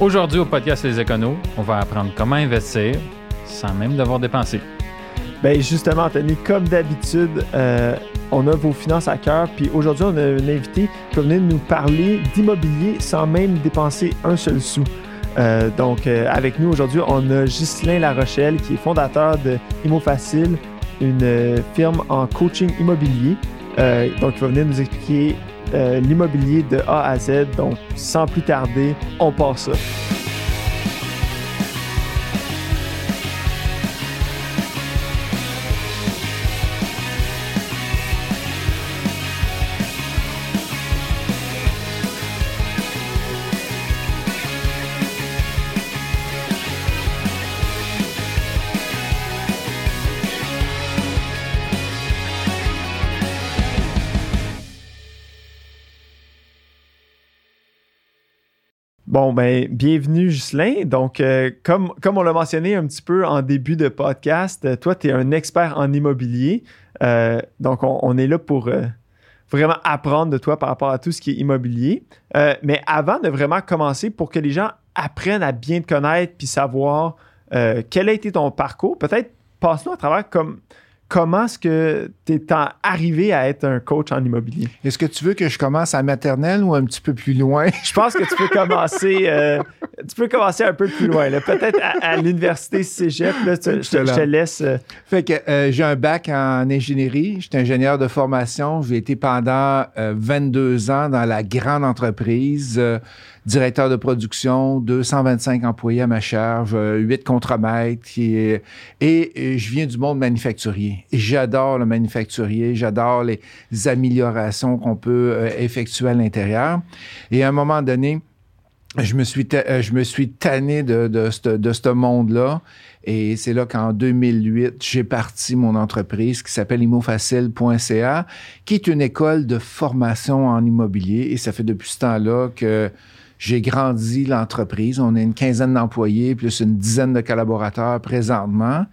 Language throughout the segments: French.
Aujourd'hui au podcast Les Éconos, on va apprendre comment investir sans même devoir dépenser. Bien justement, Anthony, comme d'habitude, euh, on a vos finances à cœur. Puis aujourd'hui, on a un invité qui va venir nous parler d'immobilier sans même dépenser un seul sou. Euh, donc, euh, avec nous aujourd'hui, on a Ghislain Larochelle, qui est fondateur de Imo Facile, une firme en coaching immobilier. donc, il va venir nous expliquer l'immobilier de A à Z. Donc, sans plus tarder, on part ça. Bon, ben, bienvenue, Ghislain. Donc, euh, comme, comme on l'a mentionné un petit peu en début de podcast, euh, toi, tu es un expert en immobilier. Euh, donc, on, est là pour vraiment apprendre de toi par rapport à tout ce qui est immobilier. mais avant de vraiment commencer, pour que les gens apprennent à bien te connaître puis savoir quel a été ton parcours, peut-être passe-nous à travers comme comment est-ce que tu es arrivé à être un coach en immobilier? Est-ce que tu veux que je commence à maternelle ou un petit peu plus loin? Je pense que tu peux commencer, euh, tu peux commencer un peu plus loin. Peut-être à, l'université cégep, je, te, laisse. Euh, fait que euh, j'ai un bac en ingénierie. J'étais ingénieur de formation. J'ai été pendant 22 ans dans la grande entreprise directeur de production, 225 employés à ma charge, 8 contremaîtres. Et, et, je viens du monde manufacturier. J'adore le manufacturier, j'adore les améliorations qu'on peut euh, effectuer à l'intérieur. Et à un moment donné, je me suis, euh, je me suis tanné de, de, de ce monde-là. Et c'est là qu'en 2008, j'ai parti mon entreprise qui s'appelle imofacile.ca, qui est une école de formation en immobilier. Et ça fait depuis ce temps-là que j'ai grandi l'entreprise. On a une quinzaine d'employés, plus une dizaine de collaborateurs présentement.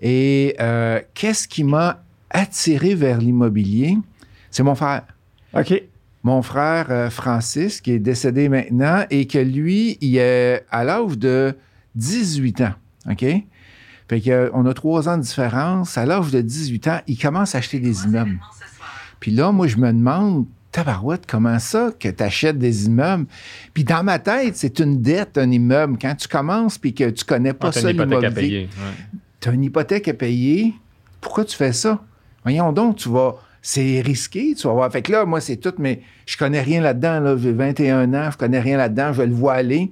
Et euh, qu'est-ce qui m'a attiré vers l'immobilier? C'est mon frère. OK. Mon frère euh, Francis, qui est décédé maintenant, et que lui, il est à l'âge de 18 ans. OK? Fait qu'on a trois ans de différence. À l'âge de 18 ans, il commence à acheter des immeubles. Puis là, moi, je me demande tabarouette, comment ça que tu achètes des immeubles? Puis dans ma tête, c'est une dette, un immeuble. Quand tu commences puis que tu connais pas ah, ça, l'immobilier. Tu as une hypothèque à payer. Pourquoi tu fais ça? Voyons donc, tu vas. C'est risqué, tu vas voir. Fait que là, moi, c'est tout, mais je connais rien là-dedans. Là. J'ai 21 ans, je connais rien là-dedans, je le vois aller.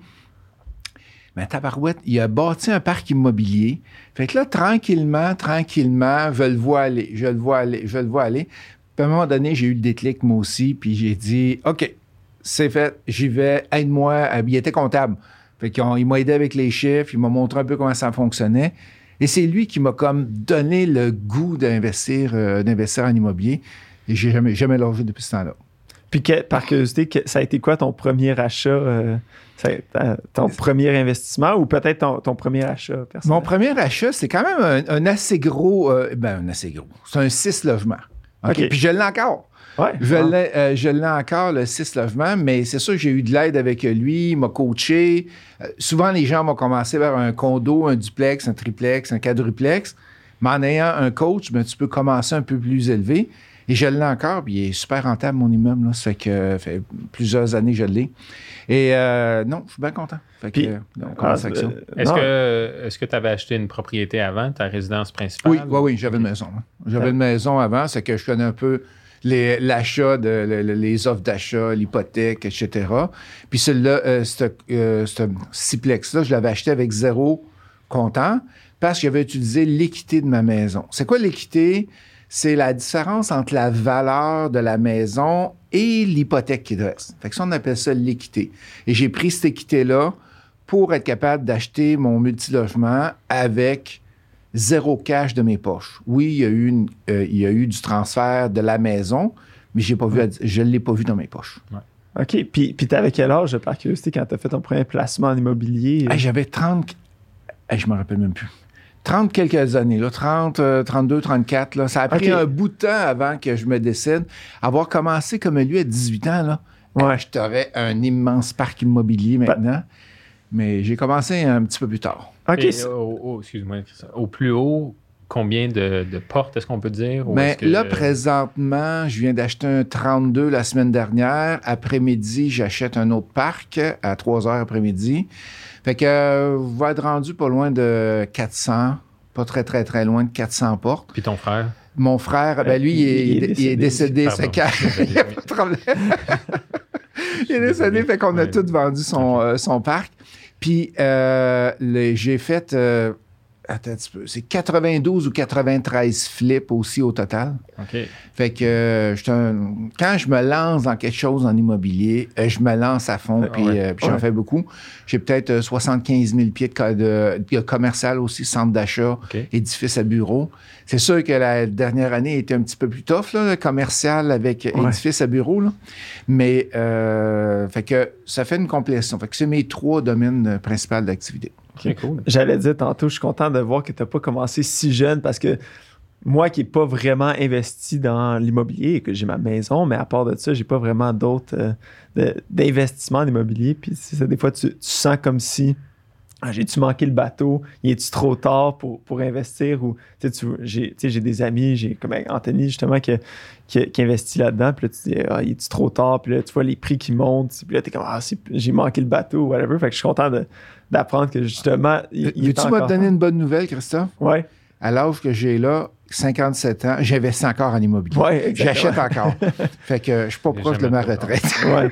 Mais tabarouette, il a bâti un parc immobilier. Fait que là, tranquillement, tranquillement, je le vois aller, je le vois aller, je le vois aller. Puis à un moment donné, j'ai eu le déclic, moi aussi, puis j'ai dit OK, c'est fait, j'y vais, aide-moi. Il était comptable. Fait qu'il m'a aidé avec les chiffres, il m'a montré un peu comment ça fonctionnait. Et c'est lui qui m'a comme donné le goût d'investir, euh, d'investir en immobilier. Et j'ai jamais, jamais logé depuis ce temps-là. Puis par curiosité, ça a été quoi ton premier achat, euh, ton premier investissement ou peut-être ton, premier achat personnel? Mon premier achat, c'est quand même un, assez gros, euh, ben un assez gros. C'est un six logements. OK. Puis je l'ai encore. Ouais, euh, je l'ai encore, le 6 logements, mais c'est sûr que j'ai eu de l'aide avec lui, il m'a coaché. Euh, souvent, les gens m'ont commencé vers un condo, un duplex, un triplex, un quadruplex. Mais en ayant un coach, ben, tu peux commencer un peu plus élevé. Et je l'ai encore, puis il est super rentable, mon immeuble. Là. Ça fait que fait plusieurs années que je l'ai. Et euh, non, je suis bien content. Fait que, ah, est-ce que est-ce que tu avais acheté une propriété avant, ta résidence principale? Oui, oui, oui, j'avais une maison. Hein. J'avais une maison avant, c'est que je connais un peu l'achat, de, les offres d'achat, l'hypothèque, etc. Puis celui-là, euh, euh, ce Ciplex-là, je l'avais acheté avec zéro comptant parce que j'avais utilisé l'équité de ma maison. C'est quoi l'équité? C'est la différence entre la valeur de la maison et l'hypothèque qui reste. Fait que ça, on appelle ça l'équité. Et j'ai pris cette équité-là pour être capable d'acheter mon multilogement avec zéro cash de mes poches. Oui, il y a eu, euh, il y a eu du transfert de la maison, mais j'ai pas vu, je ne l'ai pas vu dans mes poches. OK. Puis, puis tu avais quel âge, par curiosité, quand tu as fait ton premier placement en immobilier? J'avais 30... je me rappelle même plus. 30 quelques années, là, 30, 32, 34. Là. Ça a pris un bout de temps avant que je me décide. Avoir commencé comme lui à 18 ans, là, ouais. je t'aurais un immense parc immobilier maintenant. Mais j'ai commencé un petit peu plus tard. OK. Et au, au- excuse-moi, Christian. au plus haut, combien de, de portes est-ce qu'on peut dire? Ou Mais que- là, présentement, je viens d'acheter un 32 la semaine dernière. Après-midi, j'achète un autre parc à 3 heures après-midi. Fait que euh, vous va être rendu pas loin de 400, pas très, très, très loin de 400 portes. Puis ton frère? Mon frère, ben lui, il, est, il est- il est décédé. Pardon. c'est quand- Il y a pas de problème. il est décédé, fait qu'on a tout vendu son, euh, son parc. Puis euh, j'ai fait, euh, attends un petit peu, c'est 92 ou 93 flips aussi au total. OK. Fait que euh, un- quand je me lance dans quelque chose en immobilier, euh, je me lance à fond, puis ouais. euh, puis j'en Ouais. fais beaucoup. J'ai peut-être euh, 75 000 pieds de, co- de, de commercial aussi, centre d'achat, édifice à bureau. C'est sûr que la dernière année était un petit peu plus tough, là, le commercial avec Ouais. édifice à bureau. Là. Mais euh, fait que ça fait une complétion. Fait que c'est mes trois domaines principaux d'activité. OK, cool. J'allais dire tantôt, je suis content de voir que tu n'as pas commencé si jeune parce que moi qui n'ai pas vraiment investi dans l'immobilier et que j'ai ma maison, mais à part de ça, j'ai pas vraiment d'autres euh, d'investissements en immobilier. Puis c'est ça, des fois, tu, tu sens comme si ah, j'ai-tu manqué le bateau? Il est-tu trop tard pour, pour investir? Ou tu sais, j'ai des amis, j'ai comme Anthony justement qui, qui, qui investit là-dedans. Puis là, tu dis, ah, il est-tu trop tard? Puis là, tu vois les prix qui montent. Puis là, t'es comme, ah, j'ai manqué le bateau, whatever. Fait que je suis content de- d'apprendre que justement, il, il me encore donner une bonne nouvelle, Christophe? Ouais, À l'âge que j'ai là, 57 ans, j'investis encore en immobilier. ouais, exactement. J'achète encore. fait que je suis pas proche de ma retraite. Ouais.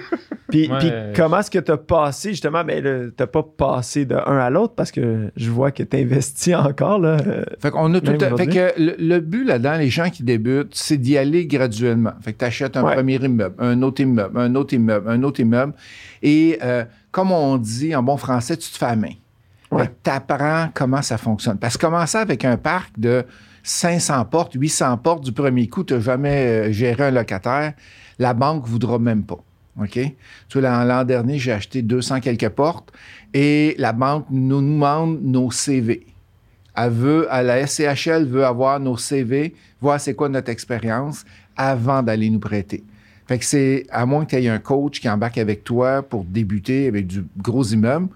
Puis, Ouais, puis comment est-ce que tu as passé justement? Mais tu n'as pas passé de un à l'autre parce que je vois que tu investis encore. Là. Fait qu'on a tout à- Fait que le, le but là-dedans, les gens qui débutent, c'est d'y aller graduellement. Fait que tu achètes un Ouais. premier immeuble, un autre immeuble, un autre immeuble, un autre immeuble. Et euh, comme on dit en bon français, tu te fais à main. Ouais. Tu apprends comment ça fonctionne. Parce que commencer avec un parc de 500 portes, 800 portes du premier coup, tu n'as jamais euh, géré un locataire, la banque ne voudra même pas. OK? L'an dernier, j'ai acheté 200 quelques portes et la banque nous demande nos CV. Elle veut, à la SCHL veut avoir nos CV, voir c'est quoi notre expérience avant d'aller nous prêter. Fait que c'est, à moins que tu aies un coach qui embarque avec toi pour débuter avec du gros immeuble,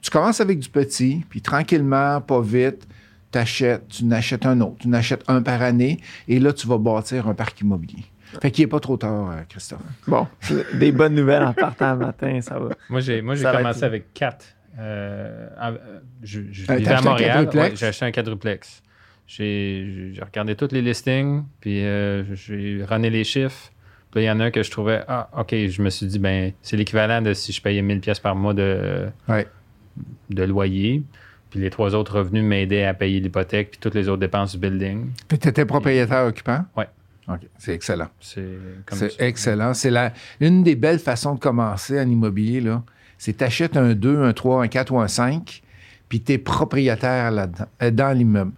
tu commences avec du petit, puis tranquillement, pas vite, t'achètes, tu n'achètes un autre, tu n'achètes un par année, et là, tu vas bâtir un parc immobilier. Fait qu'il n'est pas trop tard, euh, Christophe. bon, des bonnes nouvelles en partant le matin, ça va. Moi, j'ai, moi, j'ai commencé être- avec quatre. Euh, à- euh, je je Euh, vivais t'as à Montréal. quadruplex? Ouais, j'ai acheté un quadruplex. J'ai, regardé tous les listings, puis euh, j'ai runné les chiffres. Puis il y en a un que je trouvais, ah, OK, je me suis dit, ben, c'est l'équivalent de si je payais 1000 pièces par mois de, Ouais. de loyer. Puis les trois autres revenus m'aidaient à payer l'hypothèque, puis toutes les autres dépenses du building. Puis tu étais propriétaire occupant? Ouais. OK, c'est excellent. C'est comme C'est ça. excellent. C'est la, une des belles façons de commencer en immobilier, là. C'est t'achètes un 2, un 3, un 4 ou un 5, puis tu es propriétaire là-dedans, euh, dans l'immeuble.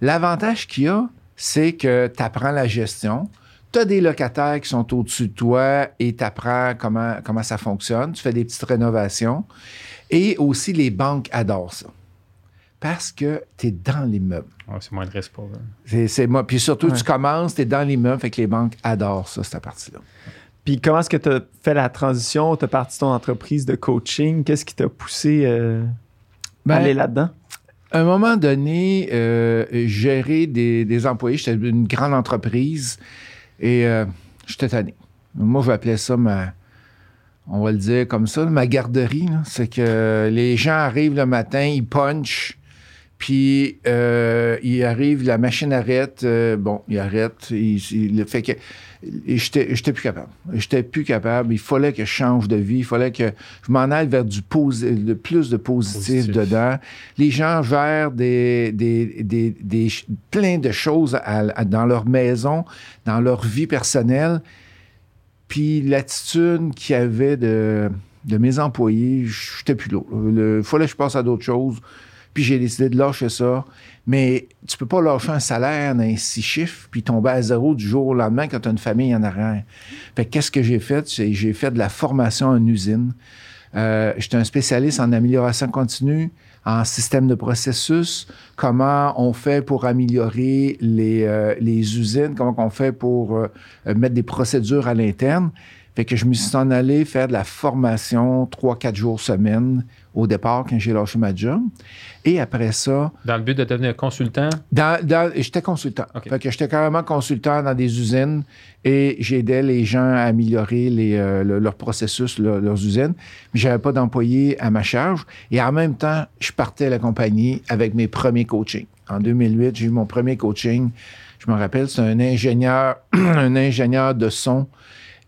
L'avantage qu'il y a, c'est que tu apprends la gestion. Tu as des locataires qui sont au-dessus de toi et tu apprends comment, comment ça fonctionne. Tu fais des petites rénovations. Et aussi, les banques adorent ça. Parce que tu es dans l'immeuble. Ouais, c'est moins de risque pour eux. C'est, moi. Puis surtout, Ouais. tu commences, tu es dans l'immeuble, fait que les banques adorent ça, cette partie-là. Puis comment est-ce que tu as fait la transition? Tu as parti ton entreprise de coaching. Qu'est-ce qui t'a poussé euh, Ben, à aller là-dedans? À un moment donné, euh, gérer des, des employés, j'étais une grande entreprise et euh, j'étais tanné. Moi, je vais appeler ça ma, on va le dire comme ça, ma garderie. C'est que les gens arrivent le matin, ils punchent, puis euh, ils arrivent, la machine arrête, euh, bon, ils arrêtent, ils, ils- fait que et j'étais j'étais plus capable. J'étais plus capable. Il fallait que je change de vie. Il fallait que je m'en aille vers du de plus de positif, Positif. dedans. Les gens gèrent des, des, des, des plein de choses à- à- dans leur maison, dans leur vie personnelle. Puis l'attitude qu'il y avait de, de mes employés, j'étais plus là. Il fallait que je passe à d'autres choses. Puis j'ai décidé de lâcher ça. Mais tu peux pas lâcher un salaire d'un six chiffres puis tomber à zéro du jour au lendemain quand tu as une famille en arrière. Fait que qu'est-ce que j'ai fait? J'ai fait de la formation en usine. Euh, J'étais un spécialiste en amélioration continue, en système de processus, comment on fait pour améliorer les, euh, les usines, comment on fait pour euh, mettre des procédures à l'interne? Fait que je me suis en allé faire de la formation trois, quatre jours semaine au départ quand j'ai lâché ma job. Et après ça, Dans le but de devenir consultant, dans, dans- j'étais consultant. OK. Fait que j'étais carrément consultant dans des usines et j'aidais les gens à améliorer les, euh, le- leur processus, le- leurs usines. Mais j'avais pas d'employé à ma charge. Et en même temps, je partais à la compagnie avec mes premiers coachings. En 2008, j'ai eu mon premier coaching. Je me rappelle, c'est un ingénieur, un ingénieur de son.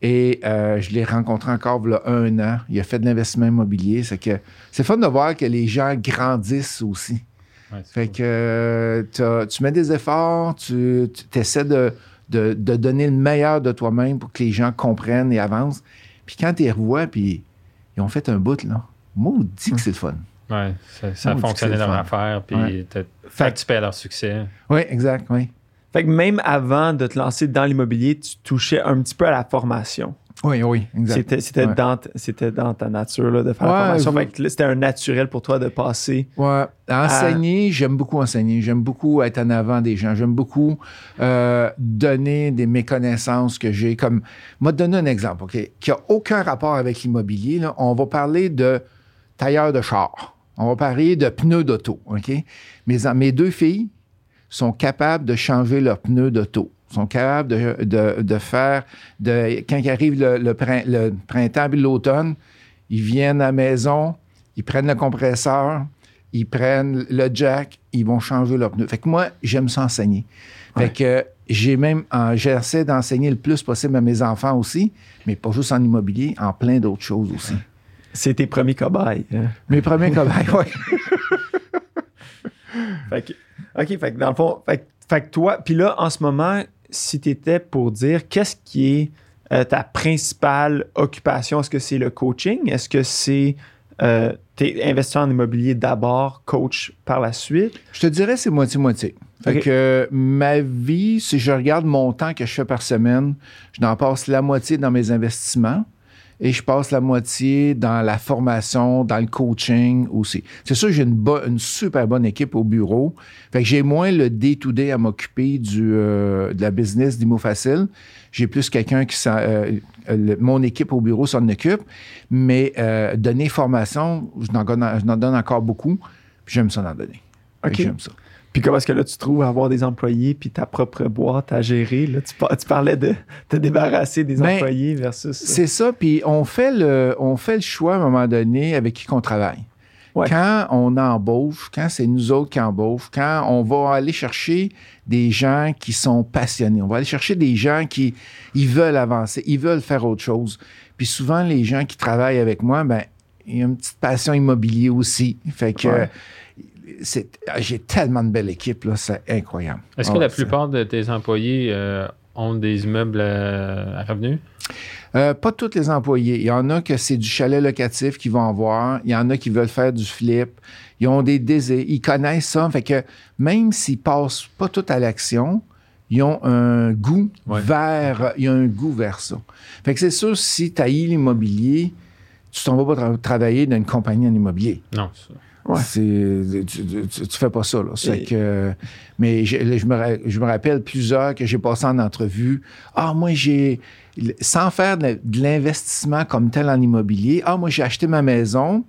Et euh, je l'ai rencontré encore il y a un an. Il a fait de l'investissement immobilier. C'est que c'est fun de voir que les gens grandissent aussi. ouais, Fait cool. que euh, tu mets des efforts, tu essaies de, de- de donner le meilleur de toi-même pour que les gens comprennent et avancent. Puis quand tu les revois, puis ils ont fait un bout, là, maudit que c'est le fun. Ouais, ça, ça a fonctionné c'est leur fun. affaire, puis Ouais. Fait- à leur succès. Oui, exact, oui. Fait que même avant de te lancer dans l'immobilier, tu touchais un petit peu à la formation. Oui, oui, exact. C'était, Ouais. dans, dans ta nature là, de faire Ouais, la formation. c'était un naturel pour toi de passer. Ouais. Enseigner, j'aime beaucoup enseigner. J'aime beaucoup être en avant des gens. J'aime beaucoup euh, donner des méconnaissances que j'ai. Comme, moi, te donner un exemple, OK, qui n'a aucun rapport avec l'immobilier. On va parler de tailleur de char. On va parler de pneus d'auto, OK? Mes, mes deux filles sont capables de changer leurs pneus d'auto. sont capables de, de- de faire, de, quand il arrive le, le prin- le printemps et l'automne, ils viennent à la maison, ils prennent le compresseur, ils prennent le jack, ils vont changer leurs pneus. Fait que moi, j'aime ça enseigner. Fait Ouais. que j'ai même, j'essaie d'enseigner le plus possible à mes enfants aussi, mais pas juste en immobilier, en plein d'autres choses aussi. C'est tes premiers cobayes. hein? Mes premiers cobayes, oui. Fait que, OK, fait que dans le fond, fait, que- fait que toi, puis là, en ce moment, si tu étais pour dire qu'est-ce qui est euh, ta principale occupation, est-ce que c'est le coaching? Est-ce que c'est euh, t'es investisseur en immobilier d'abord, coach par la suite? Je te dirais c'est moitié-moitié. Fait que ma vie, si je regarde mon temps que je fais par semaine, je n'en passe la moitié dans mes investissements et je passe la moitié dans la formation, dans le coaching aussi. C'est sûr j'ai une, super bonne équipe au bureau. Fait que j'ai moins le day-to-day à m'occuper du, euh, de la business d'Imo Facile. J'ai plus quelqu'un qui s'en- euh, euh, mon équipe au bureau s'en occupe. Mais euh, donner formation, je n'en donne, encore beaucoup. puis J'aime ça en donner. Fait que OK. J'aime ça. Puis comment est-ce que là, tu trouves avoir des employés puis ta propre boîte à gérer? Là, tu, tu parlais de te débarrasser des Ben, employés versus... C'est ça, puis on fait le on fait le choix à un moment donné avec qui qu'on travaille. Ouais. Quand on embauche, quand c'est nous autres qui embauchent, quand on va aller chercher des gens qui sont passionnés, on va aller chercher des gens qui ils veulent avancer, ils veulent faire autre chose. Puis souvent les gens qui travaillent avec moi, ben il y a une petite passion immobilier aussi. Fait que Ouais. C'est j'ai tellement de belle équipe là, c'est incroyable. Est-ce que Ah, la c'est- plupart de tes employés euh, ont des immeubles euh, à revenus? Euh, pas tous les employés. Il y en a que c'est du chalet locatif qu'ils vont avoir. Il y en a qui veulent faire du flip. Ils ont des désirs. Ils connaissent ça. Fait que même s'ils passent pas tout à l'action, ils ont un goût Ouais. vers, il y a un goût vers ça. Fait que c'est sûr, si tu haïs l'immobilier, tu t'en vas pas tra- travailler dans une compagnie en immobilier. Non. Ouais. C'est, tu, tu, tu- tu fais pas ça. Là. Et- que, mais je, je me, je me rappelle plusieurs que j'ai passé en entrevue. Ah, moi, j'ai, sans faire de, de l'investissement comme tel en immobilier, ah, moi, j'ai acheté ma maison,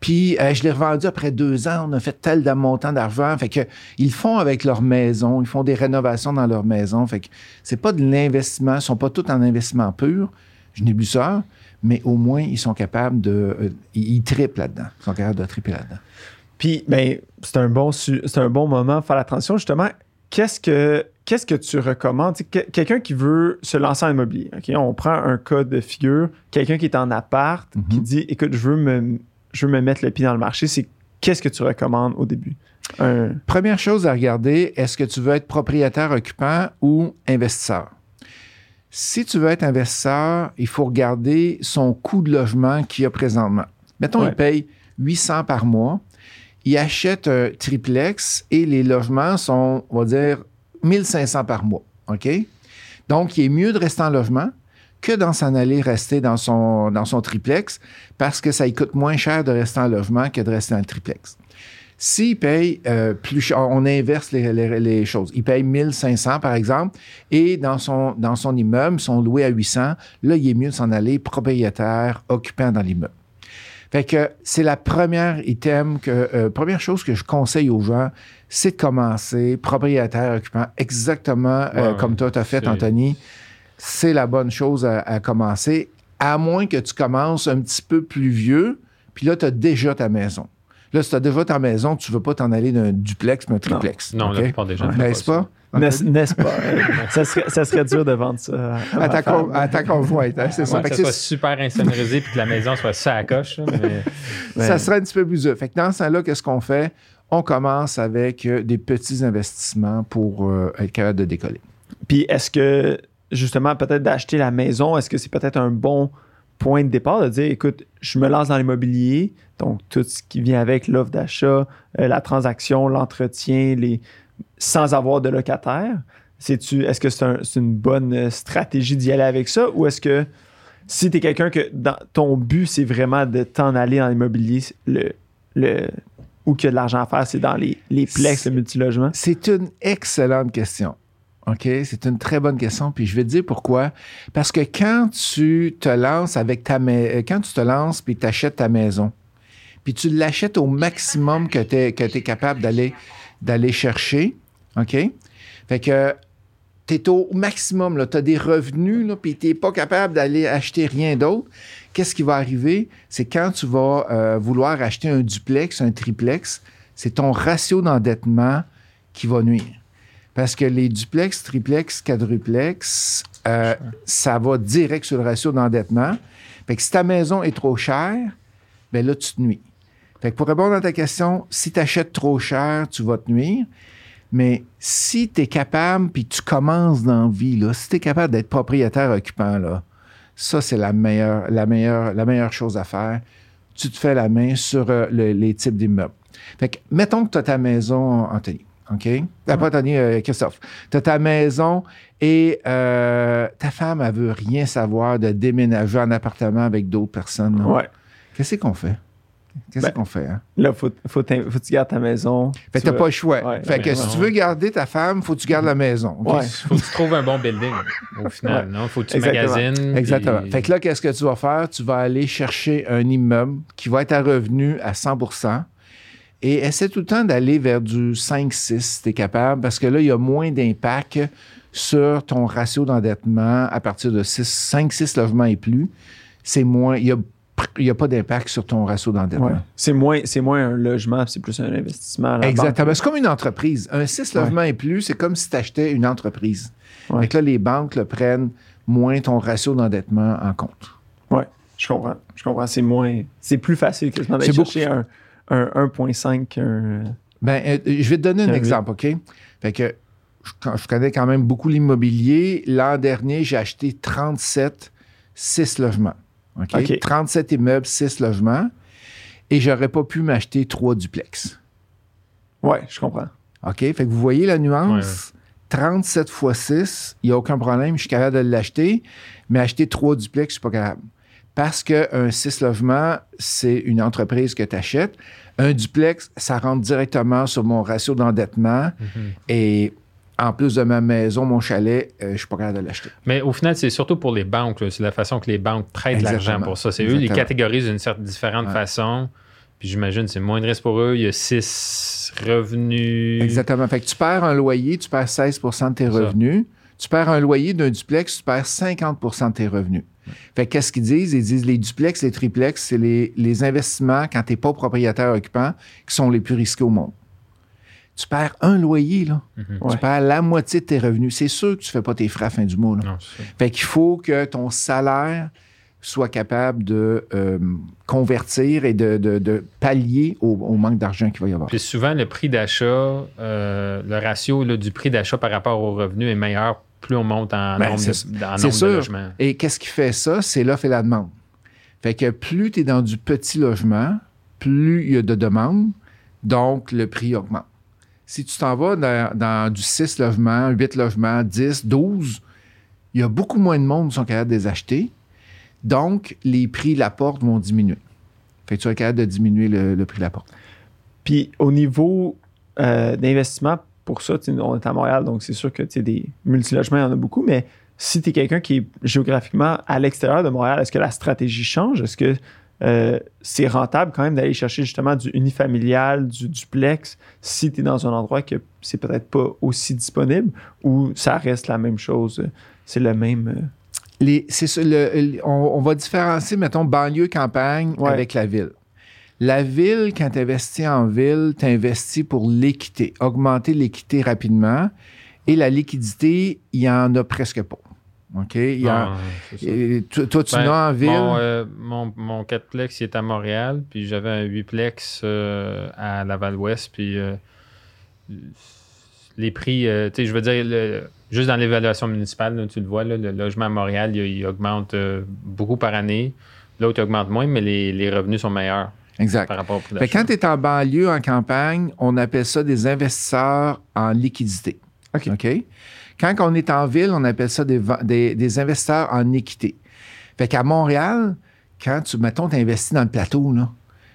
puis euh, je l'ai revendue après deux ans, on a fait tel montant d'argent. Fait que ils font avec leur maison, ils font des rénovations dans leur maison. Fait que c'est pas de l'investissement, ils sont pas tous en investissement pur. Je n'ai plus ça, mais au moins, ils sont capables de. euh, ils, triplent là-dedans. Ils sont capables de tripler là-dedans. Puis, ben, c'est un, bon c'est un bon moment de faire la transition. Justement, qu'est-ce que, qu'est-ce que tu recommandes? Que- quelqu'un qui veut se lancer en immobilier? On prend un cas de figure, quelqu'un qui est en appart, Mhm. qui dit, écoute, je veux, me, je veux me mettre le pied dans le marché. C'est qu'est-ce que tu recommandes au début? Un- Première chose à regarder, est-ce que tu veux être propriétaire occupant ou investisseur? Si tu veux être investisseur, il faut regarder son coût de logement qu'il a présentement. Mettons, Ouais. il paye 800 par mois. Il achète un triplex et les logements sont, on va dire, 1500 par mois. OK? Donc, il est mieux de rester en logement que d'en s'en aller rester dans son, dans son triplex parce que ça lui coûte moins cher de rester en logement que de rester dans le triplex. S'il paye euh, plus cher, on inverse les, les- les choses. Il paye 1500 par exemple, et dans son, dans son immeuble, son loué à 800, là, il est mieux de s'en aller propriétaire, occupant dans l'immeuble. Fait que c'est la première item que, euh, première chose que je conseille aux gens, c'est de commencer propriétaire occupant exactement euh, comme toi t'as fait, Anthony. C'est la bonne chose à, à commencer, à moins que tu commences un petit peu plus vieux, puis là, tu as déjà ta maison. Là, si tu as déjà ta maison, tu ne veux pas t'en aller d'un duplex, mais un triplex. Non, OK? la plupart des gens N'est-ce pas? N'est-ce pas? Ça, serait, ça serait dur de vendre ça. À, À ma ta, femme. con- à ta conjointe, hein, c'est ça. Ouais, que que ça soit c'est- super insonorisé puis que la maison soit ça à coche. mais- Ouais. ça serait un petit peu plus dur. Fait que dans ce temps-là, qu'est-ce qu'on fait? On commence avec euh, des petits investissements pour euh, être capable de décoller. Puis est-ce que, justement, peut-être d'acheter la maison, est-ce que c'est peut-être un bon point de départ de dire, écoute, je me lance dans l'immobilier, donc tout ce qui vient avec l'offre d'achat, euh, la transaction, l'entretien, les sans avoir de locataire. C'est-tu, est-ce que c'est, un- c'est une bonne stratégie d'y aller avec ça? Ou est-ce que si tu es quelqu'un que dans, ton but, c'est vraiment de t'en aller dans l'immobilier, le, le, où qu'il y de l'argent à faire, c'est dans les, les plex, le multilogement? C'est une excellente question. OK? C'est une très bonne question. Puis je vais te dire pourquoi. Parce que quand tu te lances avec ta maison, quand tu te lances puis tu achètes ta maison, puis tu l'achètes au maximum que tu es, capable d'aller, d'aller chercher, OK? Fait que tu es au maximum, tu as des revenus, là, puis tu n'es pas capable d'aller acheter rien d'autre. Qu'est-ce qui va arriver? C'est quand tu vas euh, vouloir acheter un duplex, un triplex, c'est ton ratio d'endettement qui va nuire. Parce que les duplex, triplex, quadruplex, euh, ça va direct sur le ratio d'endettement. Fait que si ta maison est trop chère, ben là, tu te nuis. Fait que pour répondre à ta question, si tu achètes trop cher, tu vas te nuire. Mais si tu es capable, puis tu commences dans la vie, là, si tu es capable d'être propriétaire occupant, là, ça, c'est la meilleure, la, meilleure, la meilleure chose à faire. Tu te fais la main sur euh, le- les types d'immeubles. Fait que, mettons que tu as ta maison, Anthony, OK? Euh, Pas Anthony, euh, Christophe. Tu as ta maison et euh, ta femme, elle veut rien savoir de déménager en appartement avec d'autres personnes. là. Ouais. Qu'est-ce qu'on fait? Qu'est-ce Ben, qu'on fait? Hein? Là, faut, faut, faut que tu gardes ta maison. Fait que Tu t'as pas le choix. Ouais, fait que si tu veux garder ta femme, faut que tu gardes la maison. OK? Ouais. Faut que tu trouves un bon building au final. Ouais. Non? Faut que tu Exactement. magasines. Exactement. puis- Fait que là, qu'est-ce que tu vas faire? Tu vas aller chercher un immeuble qui va être à revenu à 100 et essaie tout le temps d'aller vers du 5-6 si tu es capable, parce que là, il y a moins d'impact sur ton ratio d'endettement à partir de 5-6 logements et plus. C'est moins. Il y a, il y a pas d'impact sur ton ratio d'endettement. Ouais. C'est moins, c'est moins un logement, c'est plus un investissement. Exactement. C'est comme une entreprise. Un 6 Ouais. logements et plus, c'est comme si tu achetais une entreprise. Ouais. Fait que là, les banques le prennent moins ton ratio d'endettement en compte. Ouais, je comprends. Je comprends. C'est moins. C'est plus facile quasiment d'aller beaucoup chercher un, un 1.5 qu'un. Ben, euh, je vais te donner un exemple, OK? Fait que je, connais quand même beaucoup l'immobilier. L'an dernier, j'ai acheté 37, 6 logements. OK? OK. 37 immeubles, 6 logements. Et j'aurais pas pu m'acheter 3 duplex. Ouais, je comprends. OK? Fait que vous voyez la nuance? 37 fois 6, il n'y a aucun problème, je suis capable de l'acheter, mais acheter 3 duplex, je suis pas capable. Parce qu'un 6 logements, c'est une entreprise que tu achètes. Un duplex, ça rentre directement sur mon ratio d'endettement. Mhm. Et en plus de ma maison, mon chalet, euh, je suis pas capable de l'acheter. Mais au final, c'est surtout pour les banques. C'est la façon que les banques prêtent l'argent pour ça. C'est eux, ils catégorisent d'une certaine différente Ouais. façon. Puis j'imagine c'est moins de risque pour eux. Il y a six revenus. Exactement. Fait que tu perds un loyer, tu perds 16% de tes Ça. revenus. Tu perds un loyer d'un duplex, tu perds 50% de tes revenus. Fait que qu'est-ce qu'ils disent? Ils disent les duplex, les triplex, c'est les, les investissements quand tu n'es pas propriétaire occupant qui sont les plus risqués au monde. Tu perds un loyer, là. Mhm. Tu perds la moitié de tes revenus. C'est sûr que tu ne fais pas tes frais à la fin du mois. Là. Non. Fait qu'il faut que ton salaire soit capable de euh, convertir et de, de- de pallier au, au manque d'argent qu'il va y avoir. Puis souvent, le prix d'achat, euh, le ratio là, du prix d'achat par rapport au revenu est meilleur plus on monte en Ben, nombre, de, en logements. Et qu'est-ce qui fait ça? C'est l'offre et la demande. Fait que plus tu es dans du petit logement, plus il y a de demandes, donc le prix augmente. Si tu t'en vas dans, dans du 6 logements, 8 logements, 10, 12, il y a beaucoup moins de monde qui sont capables de les acheter. Donc, les prix de la porte vont diminuer. Fait que tu es capable de diminuer le, le prix de la porte. Puis au niveau euh, d'investissement, pour ça, on est à Montréal, donc c'est sûr que des multilogements, il y en a beaucoup, mais si tu es quelqu'un qui est géographiquement à l'extérieur de Montréal, est-ce que la stratégie change? Est-ce que euh, c'est rentable quand même d'aller chercher justement du unifamilial, du duplex, si tu es dans un endroit que c'est peut-être pas aussi disponible ou ça reste la même chose, c'est le même. euh, Les- c'est ça, le- le- on, on va différencier, mettons, banlieue-campagne Ouais. avec la ville. La ville, quand tu investis en ville, tu investis pour l'équité, augmenter l'équité rapidement. Et la liquidité, il n'y en a presque pas. OK? Il y a- Non, c'est ça. et toi, toi, tu Ben, n'as en ville? Mon, euh, mon, mon 4plex, il est à Montréal, puis j'avais un 8plex euh, à Laval-Ouest, puis euh, les prix, tu sais, je veux dire, le- juste dans l'évaluation municipale, là, tu le vois, là, le logement à Montréal, il, il augmente beaucoup par année. L'autre il augmente moins, mais les, les revenus sont meilleurs exact. par rapport au prix Fait d'achat. que quand tu es en banlieue, en campagne, on appelle ça des investisseurs en liquidité. OK. Quand on est en ville, on appelle ça des, des- des investisseurs en équité. Fait qu'à Montréal, quand tu, mettons, tu investis dans le plateau, là,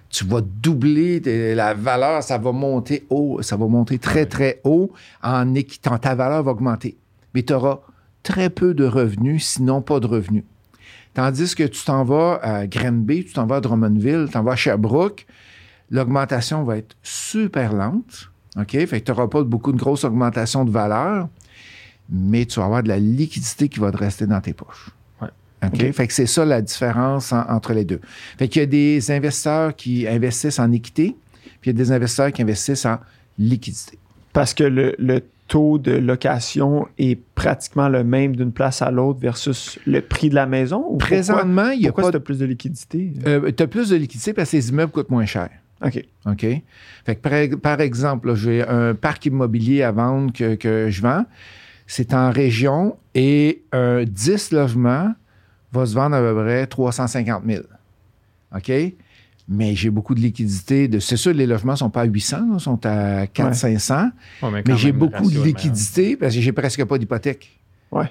tu vas doubler la valeur, ça va monter haut, ça va monter très, très haut en équitant. Ta valeur va augmenter. Mais tu auras très peu de revenus, sinon pas de revenus. Tandis que tu t'en vas à Granby, tu t'en vas à Drummondville, tu t'en vas à Sherbrooke, l'augmentation va être super lente. OK? Fait que tu n'auras pas beaucoup de grosses augmentations de valeur, mais tu vas avoir de la liquidité qui va te rester dans tes poches. Ouais. OK? Fait que c'est ça la différence en- entre les deux. Fait qu'il y a des investisseurs qui investissent en équité, puis il y a des investisseurs qui investissent en liquidité. Parce que le, le taux de location est pratiquement le même d'une place à l'autre versus le prix de la maison? Ou pourquoi- Présentement, il y a pourquoi pas tu as plus de liquidité? tu as plus de liquidité parce que les immeubles coûtent moins cher. OK. OK? Fait que par, exemple, j'ai un parc immobilier à vendre que, que je vends. C'est en région et un 10 logements va se vendre à peu près 350 000. OK? Mais j'ai beaucoup de liquidité. De, c'est sûr, les logements ne sont pas à 800, là, sont à 400-500. Ouais, Mais j'ai beaucoup de liquidité parce que j'ai presque pas d'hypothèque. Ouais.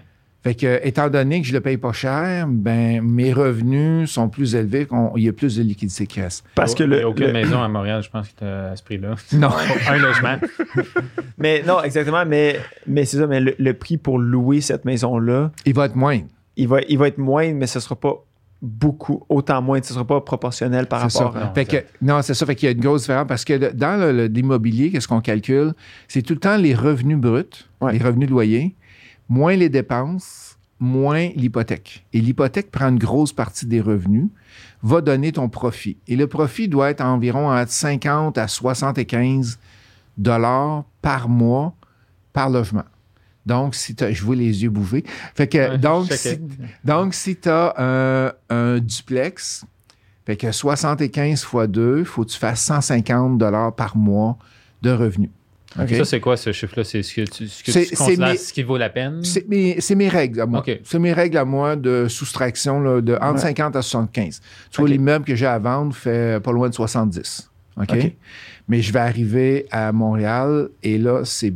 Fait que, étant donné que je le paye pas cher, ben, mes revenus sont plus élevés, qu'on- il y a plus de liquidité qui reste. Parce que Il y a le, aucune le- maison à Montréal, je pense, qui est à ce prix-là. Non. un logement. Mais non, exactement. Mais, mais c'est ça. Mais le, le prix pour louer cette maison-là, il va être moindre. il va, il va être moindre, mais ce sera pas beaucoup, autant moins. Ce sera pas proportionnel par rapport ça. à. Non, Fait que, non, c'est ça. Fait qu'il y a une grosse différence parce que dans l'immobilier, qu'est-ce qu'on calcule? C'est tout le temps les revenus bruts, Ouais. les revenus de loyer, moins les dépenses, moins l'hypothèque. Et l'hypothèque prend une grosse partie des revenus, va donner ton profit. Et le profit doit être environ entre 50 à 75 dollars par mois par logement. Donc, si t'as- je vois les yeux bouger. Fait que, Ouais, donc, si, donc, si tu as un, un duplex, fait que 75 fois 2, il faut que tu fasses 150 dollars par mois de revenus. Ça, c'est quoi ce chiffre-là? C'est ce que tu, ce que C'est- tu c'est considères mes- ce qui vaut la peine? C'est mes, c'est mes règles à moi. C'est mes règles à moi de soustraction là, de entre Ouais. 50 à 75. Tu vois, l'immeuble que j'ai à vendre fait pas loin de 70. OK? OK. Mais je vais arriver à Montréal et là, c'est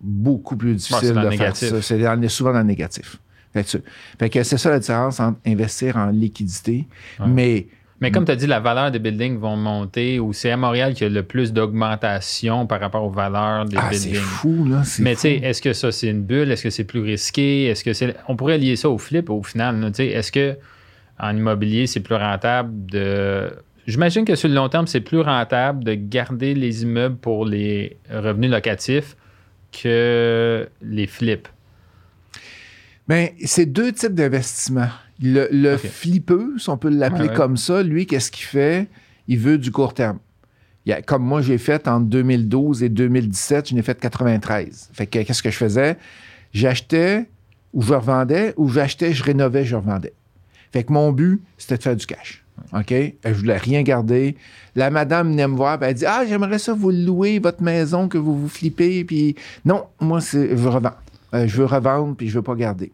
beaucoup plus difficile c'est de faire négatif. ça. C'est souvent dans le négatif. Fait que, c'est ça la différence entre investir en liquidité, Ouais. mais Mais comme tu as dit, la valeur des buildings vont monter ou c'est à Montréal qu'il y a le plus d'augmentation par rapport aux valeurs des ah, c'est buildings. fou, là. c'est Mais tu sais, est-ce que ça c'est une bulle? Est-ce que c'est plus risqué? Est-ce que c'est. On pourrait lier ça au flip au final. Est-ce que en immobilier, c'est plus rentable de. J'imagine que sur le long terme, c'est plus rentable de garder les immeubles pour les revenus locatifs que les flips. Ben, c'est deux types d'investissements. Le, le OK. flippeux, si on peut l'appeler Ouais, ouais. comme ça, lui, qu'est-ce qu'il fait? Il veut du court terme. Il y a- comme moi, j'ai fait entre 2012 et 2017, je n'ai fait 93. Fait que qu'est-ce que je faisais? J'achetais ou je revendais, ou j'achetais, je rénovais, je revendais. Fait que mon but, c'était de faire du cash. OK? Je voulais rien garder. La madame venait me voir, elle dit Ah, j'aimerais ça vous louer, votre maison, que vous vous flippez. Puis non, moi, je revends. Euh, je veux revendre, puis je veux pas garder.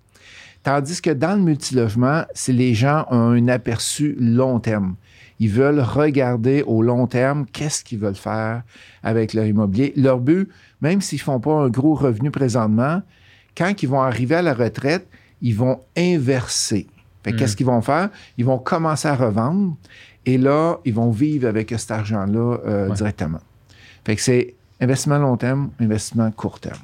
Tandis que dans le multilogement, c'est les gens ont un aperçu long terme. Ils veulent regarder au long terme qu'est-ce qu'ils veulent faire avec leur immobilier. Leur but, même s'ils font pas un gros revenu présentement, quand ils vont arriver à la retraite, ils vont inverser. Fait que Mm. Qu'est-ce qu'ils vont faire? Ils vont commencer à revendre et là, ils vont vivre avec cet argent-là euh, Ouais. directement. Fait que c'est investissement long terme, investissement court terme.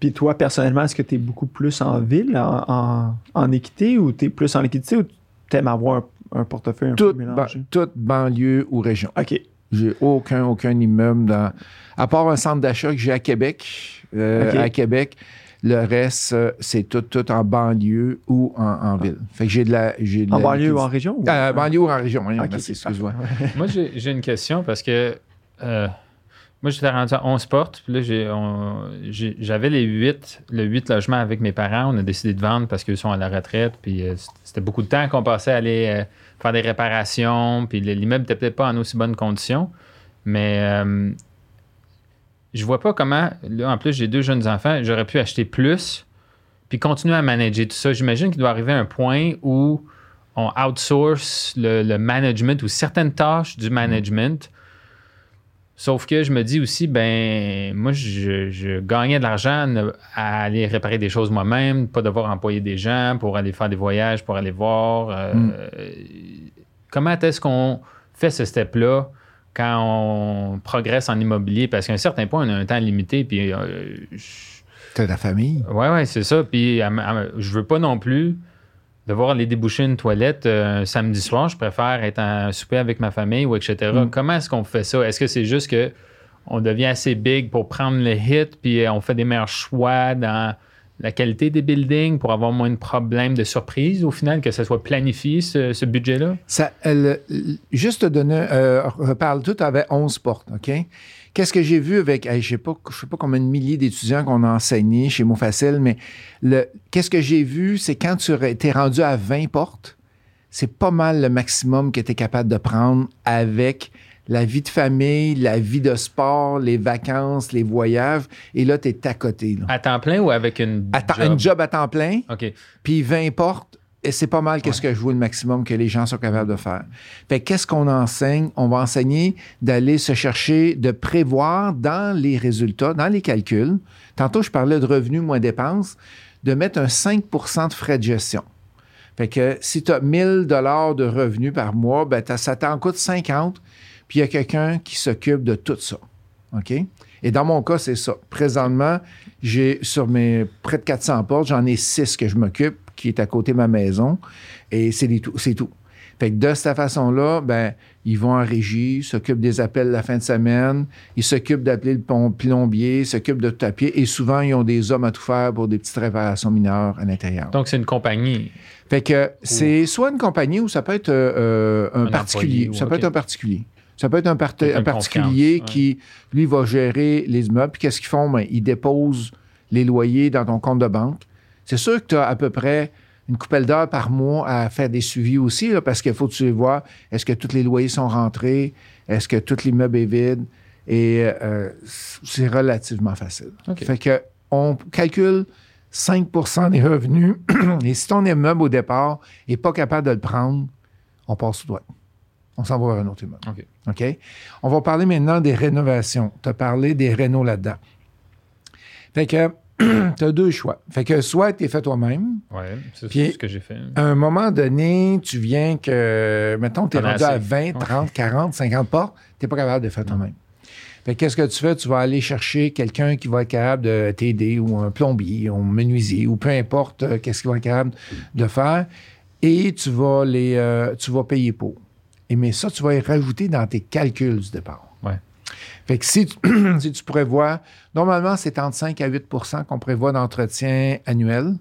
Puis toi, personnellement, est-ce que tu es beaucoup plus en ville, en, en- en équité, ou tu es plus en liquidité, ou tu aimes avoir un portefeuille un Toute, peu ba- mélangé? toute banlieue ou région. OK. J'ai aucun, aucun immeuble dans. À part un centre d'achat que j'ai à Québec. euh, OK. À Québec, le reste, euh, c'est tout, tout en banlieue ou en, en ville. Fait que j'ai de la. j'ai de En la banlieue ou en région? ou- Euh, banlieue ou en région. merci, excuse-moi. Moi, j'ai j'ai une question parce que euh, moi, j'étais rendu à 11 portes. Puis là, j'ai- on- j'ai- j'avais les 8, le 8 logements avec mes parents. On a décidé de vendre parce qu'ils sont à la retraite. Puis euh, c'était beaucoup de temps qu'on passait à aller euh, faire des réparations. Puis l'immeuble n'était peut-être pas en aussi bonne condition. Mais euh, je vois pas comment. Là, en plus, j'ai deux jeunes enfants. J'aurais pu acheter plus. Puis continuer à manager tout ça. J'imagine qu'il doit arriver un point où on outsource le, le management ou certaines tâches du management. Sauf que je me dis aussi, ben, moi, je, je gagnais de l'argent à aller réparer des choses moi-même, pas devoir employer des gens pour aller faire des voyages, pour aller voir. euh, Mm. Comment est-ce qu'on fait ce step-là? Quand on progresse en immobilier? Parce qu'à un certain point, on a un temps limité, puis euh, T'as ta famille. Ouais, ouais, c'est ça. Puis à- à- je veux pas non plus devoir aller déboucher une toilette euh, un samedi soir. Je préfère être en souper avec ma famille ou etc. Mm. Comment est-ce qu'on fait ça? Est-ce que c'est juste que on devient assez big pour prendre le hit, puis euh, on fait des meilleurs choix dans la qualité des buildings pour avoir moins de problèmes de surprise au final, que ça soit planifié, ce, budget-là? Juste te donner, euh, reparle tout avait 11 portes, OK? Qu'est-ce que j'ai vu avec, je sais pas, je sais pas combien de milliers d'étudiants qu'on a enseignés chez Mot Facile, mais le, qu'est-ce que j'ai vu, c'est quand tu es rendu à 20 portes, c'est pas mal le maximum que tu es capable de prendre avec la vie de famille, la vie de sport, les vacances, les voyages, et là, tu es à côté. Là. À temps plein ou avec une À job? Une job à temps plein, OK. puis 20 portes, et c'est pas mal qu'est-ce que je vois le maximum que les gens sont capables de faire. Fait que qu'est-ce qu'on enseigne? On va enseigner d'aller se chercher, de prévoir dans les résultats, dans les calculs. Tantôt, je parlais de revenus moins dépenses, de mettre un 5% de frais de gestion. Fait que si tu as 1000 dollars de revenus par mois, ben ça t'en coûte 50, puis il y a quelqu'un qui s'occupe de tout ça. OK? Et dans mon cas, c'est ça. Présentement, j'ai sur mes près de 400 portes, j'en ai 6 que je m'occupe, qui est à côté de ma maison, et c'est tout- c'est tout. Fait que de cette façon-là, ben, ils vont en régie, s'occupent des appels la fin de semaine, ils s'occupent d'appeler le plombier, ils s'occupent de tout à pied, et souvent, ils ont des hommes à tout faire pour des petites réparations mineures à l'intérieur. Donc, c'est une compagnie. Fait que c'est soit une compagnie ou ça peut être euh, un, Un particulier. employé, ou- ça peut être un particulier. Ça peut être un, particulier qui, lui, va gérer les immeubles. Puis qu'est-ce qu'ils font? Ben, ils déposent les loyers dans ton compte de banque. C'est sûr que tu as à peu près une coupelle d'heures par mois à faire des suivis aussi, là, parce qu'il faut que tu vois est-ce que tous les loyers sont rentrés, est-ce que tout l'immeuble est vide, et euh, c'est relativement facile. OK. Fait que on calcule 5% des revenus, et si ton immeuble au départ n'est pas capable de le prendre, on passe sous droite. On s'en va vers un autre immeuble. OK. On va parler maintenant des rénovations. Tu as parlé des rénaux là-dedans. Fait que tu as deux choix. Fait que soit tu es fait toi-même, Ouais, c'est ce que j'ai fait. à un moment donné, tu viens que, mettons, tu es rendu à assez. 20, 30, 40, 50 portes, tu n'es pas capable de faire toi-même. Fait que qu'est-ce que tu fais? Tu vas aller chercher quelqu'un qui va être capable de t'aider, ou un plombier, ou un menuisier, ou peu importe euh, qu'est-ce qu'il va être capable de faire, et tu vas, les, euh, tu vas payer pour. Et mais ça, tu vas y rajouter dans tes calculs du départ. Ouais. Fait que si tu, si tu prévois, normalement, c'est entre 5 à 8% qu'on prévoit d'entretien annuel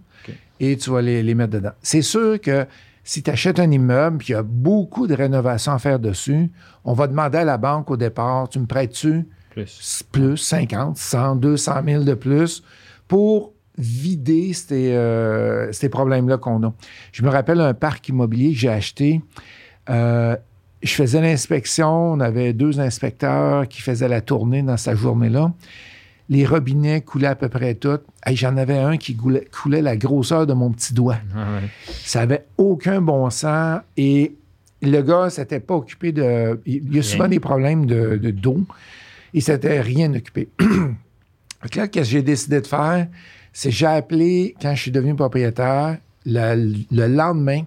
et tu vas les, les mettre dedans. C'est sûr que si tu achètes un immeuble puis il y a beaucoup de rénovations à faire dessus, on va demander à la banque au départ, tu me prêtes-tu Plus. plus 50, 100, 200 000 de plus pour vider ces, euh, ces problèmes-là qu'on a. Je me rappelle un parc immobilier que j'ai acheté. Euh, je faisais l'inspection, on avait deux inspecteurs qui faisaient la tournée dans cette journée-là. Les robinets coulaient à peu près tout. Hey, J'en avais un qui coulait, coulait la grosseur de mon petit doigt. Ouais. Ça avait aucun bon sens et le gars s'était pas occupé de. Il y a souvent des problèmes de, de dos. Il s'était rien occupé. Là, qu'est-ce que j'ai décidé de faire? C'est j'ai appelé, quand je suis devenu propriétaire, le, le lendemain,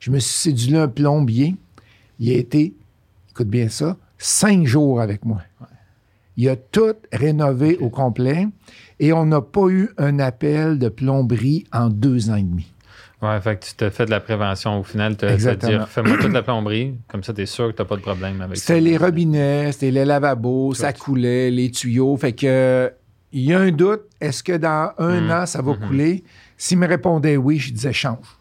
je me suis sédulé un plombier. Il a été, écoute bien ça, cinq jours avec moi. Il a tout rénové au complet et on n'a pas eu un appel de plomberie en deux ans et demi. Ouais, fait que tu te fais de la prévention. Au final, tu te dire fais-moi toute la plomberie, comme ça, tu es sûr que tu n'as pas de problème avec ça. C'était les robinets, c'était les lavabos, ça coulait, les tuyaux. Fait que il y a un doute, est-ce que dans un Mhm. an, ça va Mhm. couler? S'il me répondait oui, je disais change.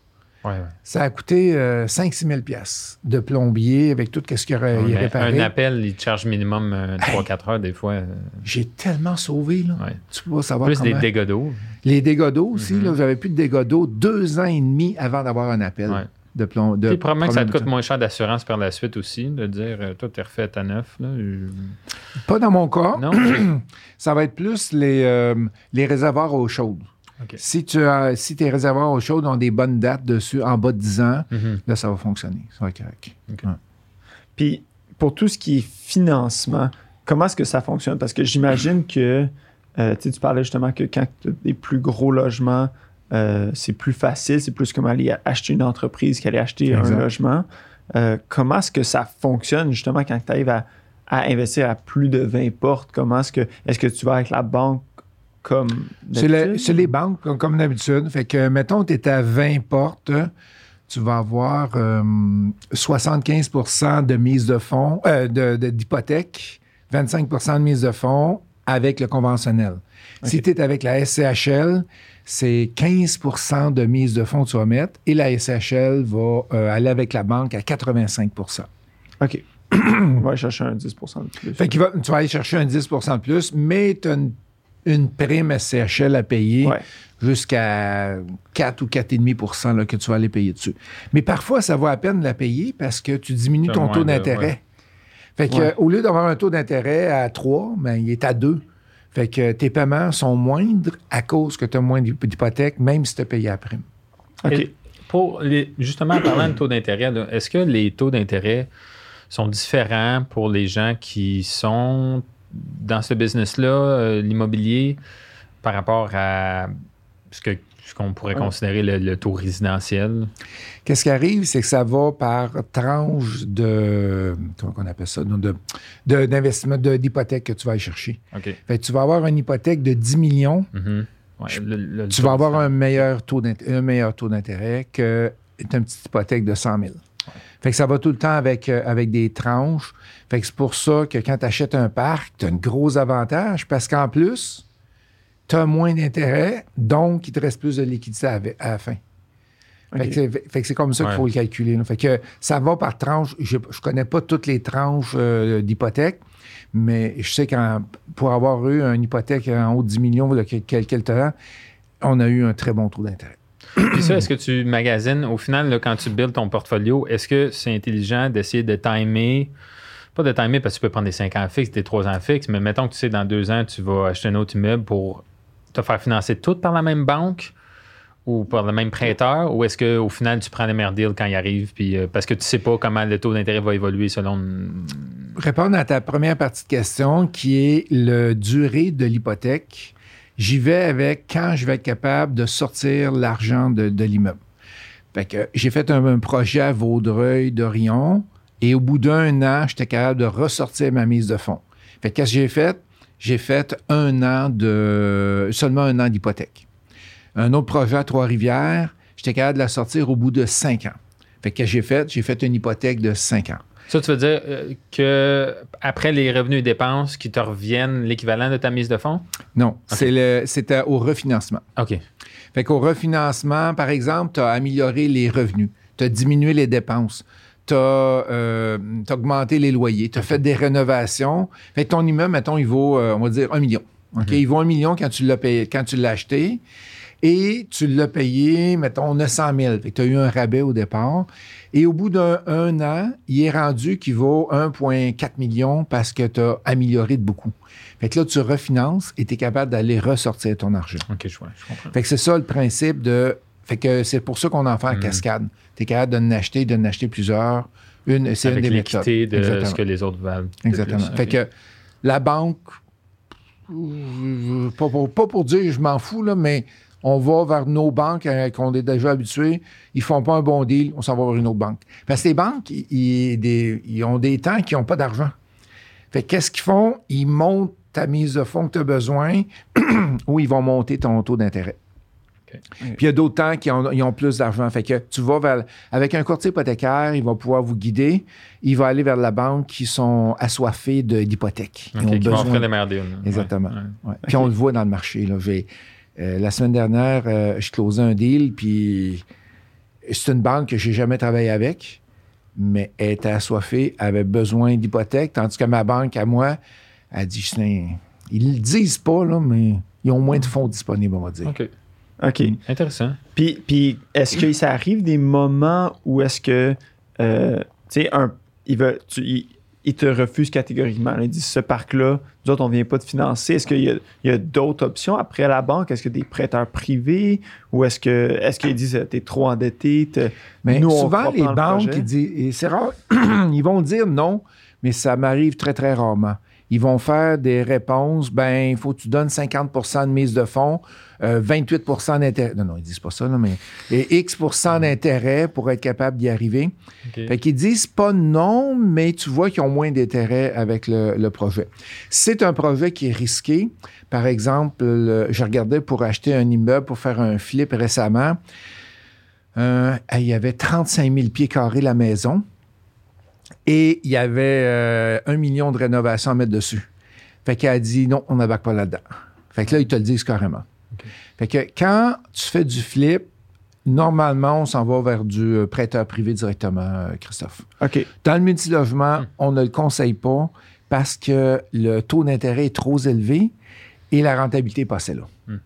Ouais, ouais. Ça a coûté 5-6 000 pièces de plombier avec tout ce qu'il aurait Ouais, réparé. un appel, il te charge minimum euh, 3-4 heures des fois. euh, J'ai tellement sauvé, là. Tu peux pas savoir Plus des dégâts d'eau. Les dégâts d'eau aussi, Mhm. là, j'avais plus de dégâts d'eau deux ans et demi avant d'avoir un appel de plomb. De probablement que ça te coûte moins cher d'assurance par la suite aussi, de dire euh, toi, tu es refait à neuf. Là, Euh, Pas dans mon cas. Non? Ça va être plus les, euh, les réservoirs eau chaude. Si, tu as, si tes réservoirs eau chaude ont des bonnes dates dessus, en bas de 10 ans, Mhm. là, ça va fonctionner. Ça va être correct. Puis pour tout ce qui est financement, comment est-ce que ça fonctionne? Parce que j'imagine que euh, tu parlais justement que quand tu as des plus gros logements, euh, c'est plus facile, c'est plus comme aller acheter une entreprise qu'aller acheter Exact. un logement. Euh, comment est-ce que ça fonctionne justement quand tu arrives à, à investir à plus de 20 portes? Comment est-ce que est-ce que tu vas avec la banque comme C'est le- les banques, comme, comme d'habitude. Fait que, mettons, tu es à 20 portes, tu vas avoir euh, 75% de mise de fonds, euh, de- de- d'hypothèque, 25 de mise de fonds avec le conventionnel. Si tu es avec la SCHL, c'est 15% de mise de fonds que tu vas mettre et la SCHL va euh, aller avec la banque à 85% OK. On va aller chercher un 10 de plus. Fait que tu vas aller chercher un 10% de plus, mais tu as une, une prime SCHL à payer Ouais. jusqu'à 4 ou 4,5 là, que tu vas aller payer dessus. Mais parfois, ça vaut à peine de la payer parce que tu diminues ton taux d'intérêt. ouais. Fait que, Ouais. euh, au lieu d'avoir un taux d'intérêt à 3, ben, il est à 2. Fait que tes paiements sont moindres à cause que tu as moins d'hyp- d'hypothèque, même si tu as payé la prime. OK. Et Pour les, justement, en parlant de taux d'intérêt, est-ce que les taux d'intérêt sont différents pour les gens qui sont dans ce business-là, euh, l'immobilier, par rapport à ce que ce qu'on pourrait Ouais. considérer le, le taux résidentiel? Qu'est-ce qui arrive, c'est que ça va par tranche de. Comment on appelle ça? D'investissement, de- d'hypothèque que tu vas aller chercher. OK. Fait que tu vas avoir une hypothèque de 10 millions. Mhm. Ouais, Je- le- le- tu vas avoir un différent. meilleur taux d'int- un meilleur taux d'intérêt que une petite hypothèque de 100 000. Fait que ça va tout le temps avec, euh, avec des tranches. Fait que c'est pour ça que quand tu achètes un parc, tu as un gros avantage parce qu'en plus, tu as moins d'intérêt, donc il te reste plus de liquidité à, à la fin. Fait que c'est- fait que c'est comme ça qu'il Ouais. faut le calculer. là. Fait que ça va par tranche. Je ne connais pas toutes les tranches euh, d'hypothèque, mais je sais que pour avoir eu une hypothèque en haut de 10 millions il y a quel- quelques temps, on a eu un très bon taux d'intérêt. Puis ça, est-ce que tu magasines, au final, quand tu builds ton portfolio, est-ce que c'est intelligent d'essayer de timer, pas de timer parce que tu peux prendre des 5 ans fixes, des 3 ans fixes, mais mettons que tu sais, dans 2 ans, tu vas acheter un autre immeuble pour te faire financer tout par la même banque ou par le même prêteur, ou est-ce qu'au final, tu prends le meilleur deal quand il arrive, puis, euh, parce que tu sais pas comment le taux d'intérêt va évoluer selon... Répondre à ta première partie de question, qui est le durée de l'hypothèque, j'y vais avec quand je vais être capable de sortir l'argent de, l'immeuble. Fait que j'ai fait un, un projet à Vaudreuil d'Orion et au bout d'un an, j'étais capable de ressortir ma mise de fonds. Fait que qu'est-ce que j'ai fait? J'ai fait un an de seulement un an d'hypothèque. Un autre projet à Trois-Rivières, j'étais capable de la sortir au bout de cinq ans. Fait que qu'est-ce que j'ai fait? J'ai fait une hypothèque de cinq ans. Ça, tu veux dire euh, que après les revenus et dépenses qui te reviennent l'équivalent de ta mise de fonds? Non, c'est le- c'était au refinancement. OK. Fait qu'au refinancement, par exemple, tu as amélioré les revenus, tu as diminué les dépenses, tu as, augmenté les loyers, tu as fait des rénovations. Fait que ton immeuble, mettons, il vaut, euh, on va dire, un million. OK? Il vaut un million quand tu l'as payé, quand tu l'as acheté. Et tu l'as payé, mettons, 900 000. Fait que tu as eu un rabais au départ. Et au bout d'un un an, il est rendu qu'il vaut 1,4 million parce que tu as amélioré de beaucoup. Fait que là, tu refinances et tu es capable d'aller ressortir ton argent. OK, je, vois, je comprends. Fait que c'est ça le principe de. Fait que c'est pour ça qu'on en fait en Mhm. cascade. Tu es capable de n'acheter, de n'acheter plusieurs. Une, c'est une des méthodes. de Exactement. ce que les autres valent. Exactement. plus. Fait que la banque, pas pour, pas pour dire je m'en fous, là, mais on va vers nos banques euh, qu'on est déjà habitués. Ils font pas un bon deal, on s'en va vers une autre banque. Parce que les banques, ils, ils- des- ils ont des temps qui n'ont pas d'argent. Fait qu'est-ce qu'ils font? Ils montent ta mise de fonds que tu as besoin ou ils vont monter ton taux d'intérêt. Puis il y a d'autres temps qui ont, ils ont plus d'argent. Fait que tu vas vers. Avec un courtier hypothécaire, il va pouvoir vous guider. Il va aller vers la banque qui sont assoiffés de- d'hypothèques. Ils OK, ont qui vont besoin- offrir. Exactement. Ouais, ouais. Ouais. Puis on le voit dans le marché. Là. Euh, la semaine dernière, euh, je closais un deal, puis c'est une banque que j'ai jamais travaillé avec, mais elle était assoiffée, avait besoin d'hypothèque, tandis que ma banque, à moi, a dit, ils le disent pas, là, mais ils ont moins de fonds disponibles, on va dire. OK. OK. Intéressant. Puis, puis est-ce que ça arrive des moments où est-ce que, euh, tu sais, un, il, veut, tu, il, il te refuse catégoriquement. là. Il dit ce parc-là, nous autres, on ne vient pas de financer. Est-ce qu'il y a, il y a d'autres options après la banque? Est-ce que des prêteurs privés? Ou est-ce que est-ce qu'ils disent tu es trop endetté? Mais nous, souvent, les le banques, ils disent, et c'est rare, ils vont dire non, mais ça m'arrive très, très rarement. Ils vont faire des réponses, ben, il faut que tu donnes 50% de mise de fonds, euh, 28% d'intérêt. Non, non, ils disent pas ça, là, mais et X d'intérêt pour être capable d'y arriver. OK. Fait qu'ils disent pas non, mais tu vois qu'ils ont moins d'intérêt avec le, le projet. C'est un projet qui est risqué. Par exemple, le- je regardais pour acheter un immeuble pour faire un flip récemment. Euh, il y avait 35 000 pieds carrés la maison et il y avait euh, un million de rénovations à mettre dessus. Fait qu'elle a dit non, on n'abaque pas là-dedans. Fait que là, ils te le disent carrément. Fait que quand tu fais du flip, normalement, on s'en va vers du euh, prêteur privé directement, euh, Christophe. OK. Dans le multilogement, on ne le conseille pas parce que le taux d'intérêt est trop élevé et la rentabilité est passée là. Hmm.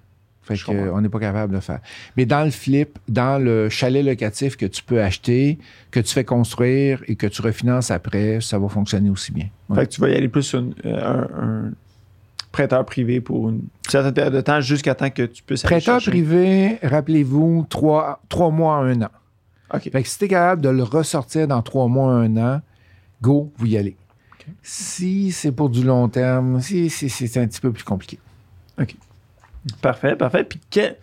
Fait Je que, comprends. euh, on n'est pas capable de le faire. Mais dans le flip, dans le chalet locatif que tu peux acheter, que tu fais construire et que tu refinances après, ça va fonctionner aussi bien. Ouais. Fait que tu vas y aller plus sur euh, un, un prêteur privé pour une certaine période de temps jusqu'à temps que tu puisses Prêteur privé, rappelez-vous, trois, trois mois à un an. OK. Fait que si tu es capable de le ressortir dans trois mois, un an, go, vous y allez. Si c'est pour du long terme, si, si- si c'est un petit peu plus compliqué. Parfait, parfait. Puis, que-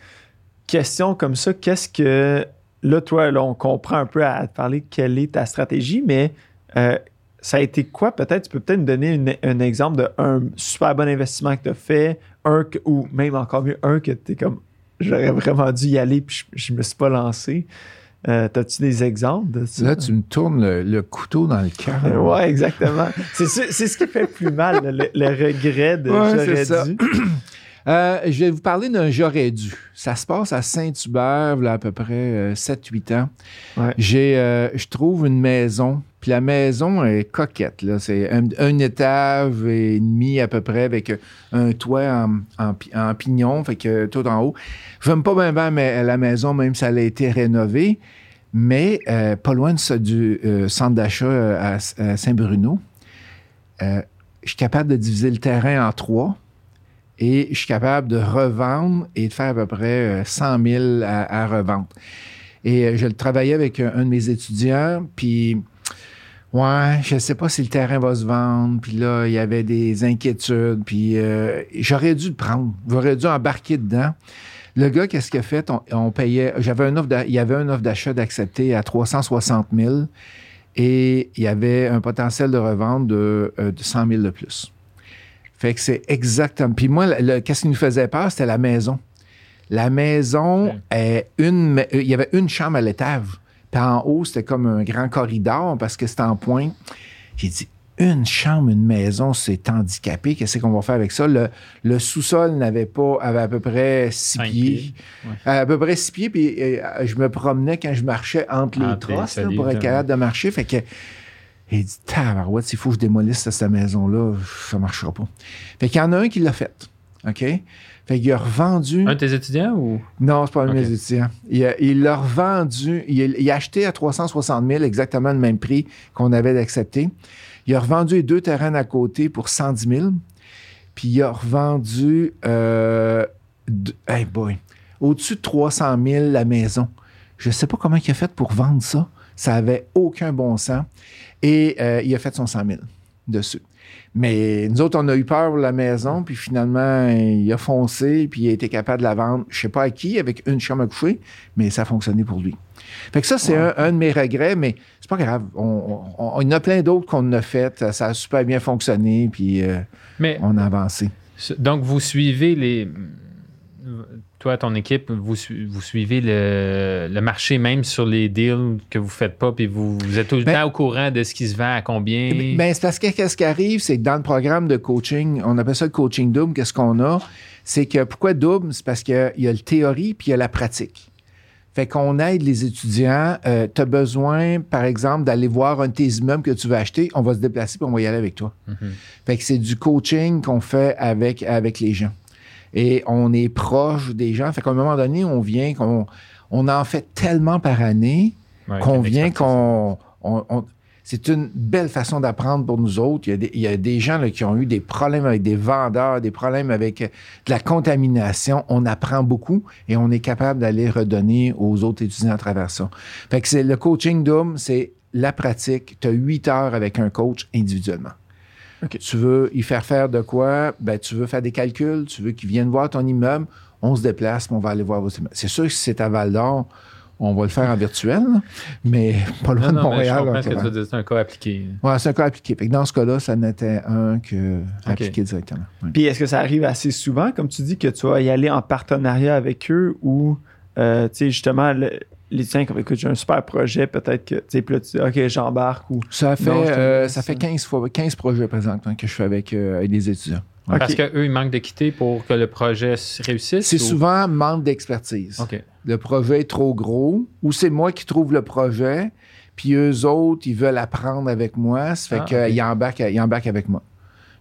question comme ça, qu'est-ce que. Là, toi, là, on comprend un peu à te parler quelle est ta stratégie, mais euh, ça a été quoi peut-être? Tu peux peut-être me donner un exemple d'un super bon investissement que tu as fait, un que- ou même encore mieux, un que tu es comme j'aurais vraiment dû y aller puis je, je me suis pas lancé. Euh, T'as-tu des exemples de ça? Là, tu me tournes le, le couteau dans le cœur. Euh, Ouais, exactement. c'est ce qui fait le plus mal, le, le regret de Ouais, j'aurais dû. Euh, je vais vous parler d'un j'aurais dû. Ça se passe à Saint-Hubert, là, à peu près euh, 7-8 ans. Ouais. J'ai, euh, je trouve une maison, puis la maison est coquette. Là. C'est un, un étage et demi à peu près, avec un toit en, en pi- en pignon, fait que tout en haut. J'aime pas bien, bien mais la maison, même si elle a été rénovée, mais euh, pas loin de ça, du euh, centre d'achat euh, à, à Saint-Bruno. Euh, je suis capable de diviser le terrain en trois et je suis capable de revendre et de faire à peu près euh, 100 000 à, revendre. Et euh, je le travaillais avec un, un de mes étudiants, puis ouais, je sais pas si le terrain va se vendre, puis là, il y avait des inquiétudes, puis euh, j'aurais dû le prendre, j'aurais dû embarquer dedans. Le gars, qu'est-ce qu'il a fait? On, payait, j'avais un offre il y avait une offre d'achat d'accepter à 360 000 et il y avait un potentiel de revente de, euh, de 100 000 de plus. Fait que c'est exactement. Puis moi, qu'est-ce qui nous faisait peur, c'était la maison. La maison, Ok. est une, euh, il y avait une chambre à l'étage. Puis en haut, c'était comme un grand corridor parce que c'était en point. J'ai dit, une chambre, une maison, c'est handicapé. Qu'est-ce qu'on va faire avec ça? Le, le sous-sol n'avait pas, avait à peu près six pieds. pieds, ouais. À peu près six pieds. Puis euh, je me promenais quand je marchais entre les les trosses là, solives, pour être capable de marcher. Fait que il dit, tabarouette, s'il faut que je démolisse cette maison-là, ça ne marchera pas. Fait qu'il y en a un qui l'a fait. OK? Fait qu'il a revendu. Un de tes étudiants ou? Non, c'est pas un de mes étudiants. Il l'a revendu. Il, a- il a acheté à 360 000, exactement le même prix qu'on avait d'accepter. Il a revendu les deux terrains à côté pour 110 000. Puis il a revendu, euh, de- hey boy, au-dessus de 300 000 la maison. Je ne sais pas comment il a fait pour vendre ça. Ça avait aucun bon sens. Et euh, il a fait son 100 000 dessus. Mais nous autres, on a eu peur pour la maison, puis finalement, il a foncé, puis il a été capable de la vendre, je sais pas à qui, avec une chambre à coucher, mais ça a fonctionné pour lui. Fait que ça, c'est un, un de mes regrets, mais c'est pas grave. On, on- on- il y en a plein d'autres qu'on a fait. Ça a super bien fonctionné, puis euh, Mais on a avancé. Donc, vous suivez les, toi, ton équipe, vous, vous suivez le, le marché même sur les deals que vous faites pas, puis vous, vous êtes tout le Ben- temps au courant de ce qui se vend à combien? Ben, ben, c'est parce que qu'est-ce qui arrive, c'est que dans le programme de coaching, on appelle ça le coaching double, qu'est-ce qu'on a? C'est que pourquoi double? C'est parce qu'il y a le théorie puis il y a la pratique. Fait qu'on aide les étudiants. tu as besoin, par exemple, d'aller voir un de tes immeubles que tu veux acheter. On va se déplacer puis on va y aller avec toi. Mhm. Fait que c'est du coaching qu'on fait avec, avec les gens. Et on est proche des gens. Fait qu'à un moment donné, on vient, qu'on on en fait tellement par année Ouais, qu'on vient qu'on. on- on- c'est une belle façon d'apprendre pour nous autres. Il y a des, il y a des gens là, qui ont eu des problèmes avec des vendeurs, des problèmes avec euh, de la contamination. On apprend beaucoup et on est capable d'aller redonner aux autres étudiants à travers ça. Fait que c'est le coaching Doom, c'est la pratique. Tu as huit heures avec un coach individuellement. Tu veux y faire faire de quoi? Ben, tu veux faire des calculs, tu veux qu'ils viennent voir ton immeuble. On se déplace, puis on va aller voir vos immeubles. C'est sûr que si c'est à Val d'Or, on va le faire en virtuel, mais pas loin Non, de mais je Montréal. ce que. C'est un cas appliqué. Ouais, c'est un cas appliqué. Fait que dans ce cas-là, ça n'était un que appliqué directement. Oui. Puis est-ce que ça arrive assez souvent, comme tu dis, que tu vas y aller en partenariat avec eux ou, euh, tu sais, justement, le- les tiens, comme écoute, j'ai un super projet, peut-être que, tu sais, puis là, tu dis, OK, j'embarque ou. Ça fait, Non, je te euh, laisse, ça fait hein. 15, fois, 15 projets présentement que je fais avec, euh, avec des étudiants. Parce qu'eux, ils manquent d'équité pour que le projet réussisse. C'est ou- souvent manque d'expertise. OK. Le projet est trop gros ou c'est moi qui trouve le projet, puis eux autres, ils veulent apprendre avec moi. Ça fait Ah, qu'ils embarquent, ils embarquent avec moi.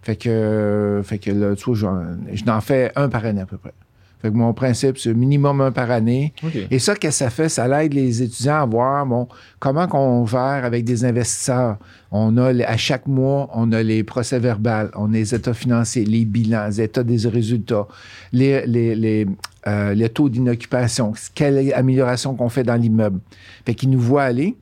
Fait que, fait que là, tu vois, j'en- je n'en fais un par année à peu près. Fait que mon principe, c'est minimum un par année. Et ça, qu'est-ce que ça fait? Ça aide les étudiants à voir bon, comment qu'on gère avec des investisseurs. On a, à chaque mois, on a les procès verbaux, on a les états financiers, les bilans, les états des résultats, les, les, les, euh, taux d'inoccupation, quelle amélioration qu'on fait dans l'immeuble. Fait qu'ils nous voient aller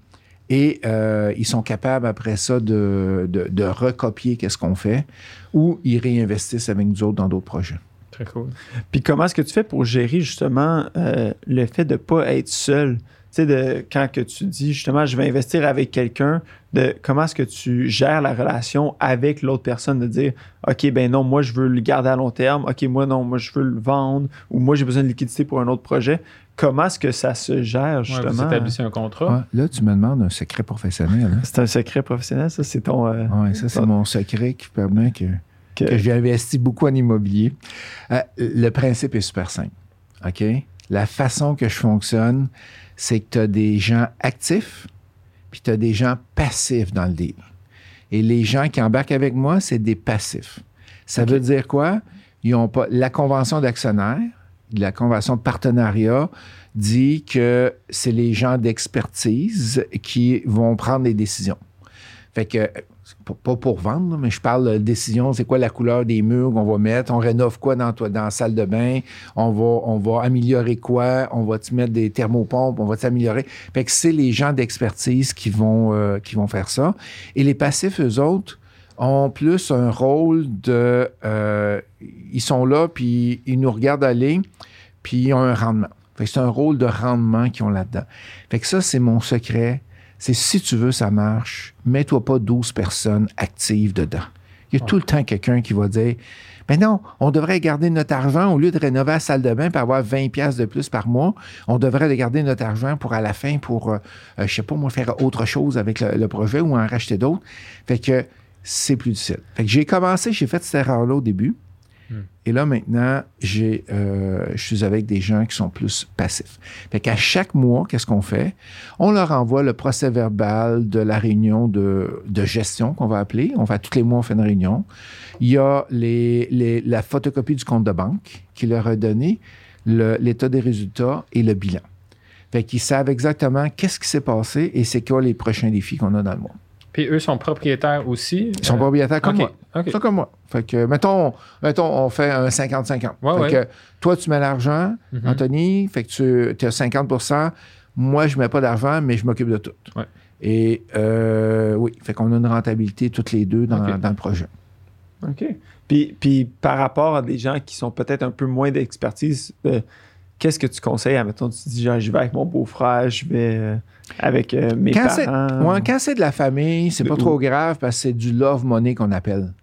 et euh, ils sont capables après ça de, de, de recopier qu'est-ce qu'on fait ou ils réinvestissent avec nous autres dans d'autres projets. Très cool. Puis comment est-ce que tu fais pour gérer justement euh, le fait de ne pas être seul? Tu sais, de, quand que tu dis justement, je vais investir avec quelqu'un, de comment est-ce que tu gères la relation avec l'autre personne, de dire, OK, ben non, moi, je veux le garder à long terme. OK, moi, non, moi, je veux le vendre. Ou moi, j'ai besoin de liquidité pour un autre projet. Comment est-ce que ça se gère Ouais, justement? vous établissez un contrat. Là, tu me demandes un secret professionnel. hein? C'est un secret professionnel, ça, c'est ton. euh, Oui, ça, c'est mon secret qui permet que, que- que j'ai investi beaucoup en immobilier. Euh, le principe est super simple. OK? La façon que je fonctionne, c'est que tu as des gens actifs, puis tu as des gens passifs dans le deal. Et les gens qui embarquent avec moi, c'est des passifs. Ça veut dire quoi? Ils ont pas. La convention d'actionnaire, la convention de partenariat dit que c'est les gens d'expertise qui vont prendre les décisions. Fait que, pas- pour vendre, mais je parle de décision, c'est quoi la couleur des murs qu'on va mettre, on rénove quoi dans, dans la salle de bain, on va, on va améliorer quoi, on va te mettre des thermopompes, on va t'améliorer. Fait que c'est les gens d'expertise qui vont, euh, qui vont faire ça. Et les passifs, eux autres, ont plus un rôle de... euh, ils sont là, puis ils nous regardent aller, puis ils ont un rendement. Fait que c'est un rôle de rendement qu'ils ont là-dedans. Fait que ça, c'est mon secret. C'est si tu veux, ça marche, mets-toi pas 12 personnes actives dedans. Il y a tout le temps quelqu'un qui va dire Mais non, on devrait garder notre argent au lieu de rénover la salle de bain pour avoir 20 pièces de plus par mois. On devrait garder notre argent pour à la fin pour, euh, euh, je sais pas, moi, faire autre chose avec le, le projet ou en racheter d'autres. Fait que c'est plus difficile. Fait que j'ai commencé, j'ai fait cette erreur-là au début. Et là, maintenant, euh, je suis avec des gens qui sont plus passifs. Fait qu'à chaque mois, qu'est-ce qu'on fait? On leur envoie le procès verbal de la réunion de, gestion qu'on va appeler. On va tous les mois, on fait une réunion. Il y a la photocopie du compte de banque qui leur a donné l'état des résultats et le bilan. Fait qu'ils savent exactement qu'est-ce qui s'est passé et c'est quoi les prochains défis qu'on a dans le mois. Puis eux sont propriétaires aussi. Ils sont Euh, propriétaires comme moi. OK. Ils sont comme moi. Fait que, mettons, mettons on fait un 50-50. Ouais, fait ouais. que toi, tu mets l'argent, Mhm. Anthony, fait que tu as 50% Moi, je mets pas d'argent, mais je m'occupe de tout. Ouais. Et euh, oui, fait qu'on a une rentabilité toutes les deux dans le projet. OK. Puis, puis par rapport à des gens qui sont peut-être un peu moins d'expertise, euh, qu'est-ce que tu conseilles? Mettons, tu dis, je vais avec mon beau-frère, je vais euh, avec euh, mes Quand c'est, parents? ouais, quand c'est de la famille, c'est pas trop grave parce que c'est du love money qu'on appelle.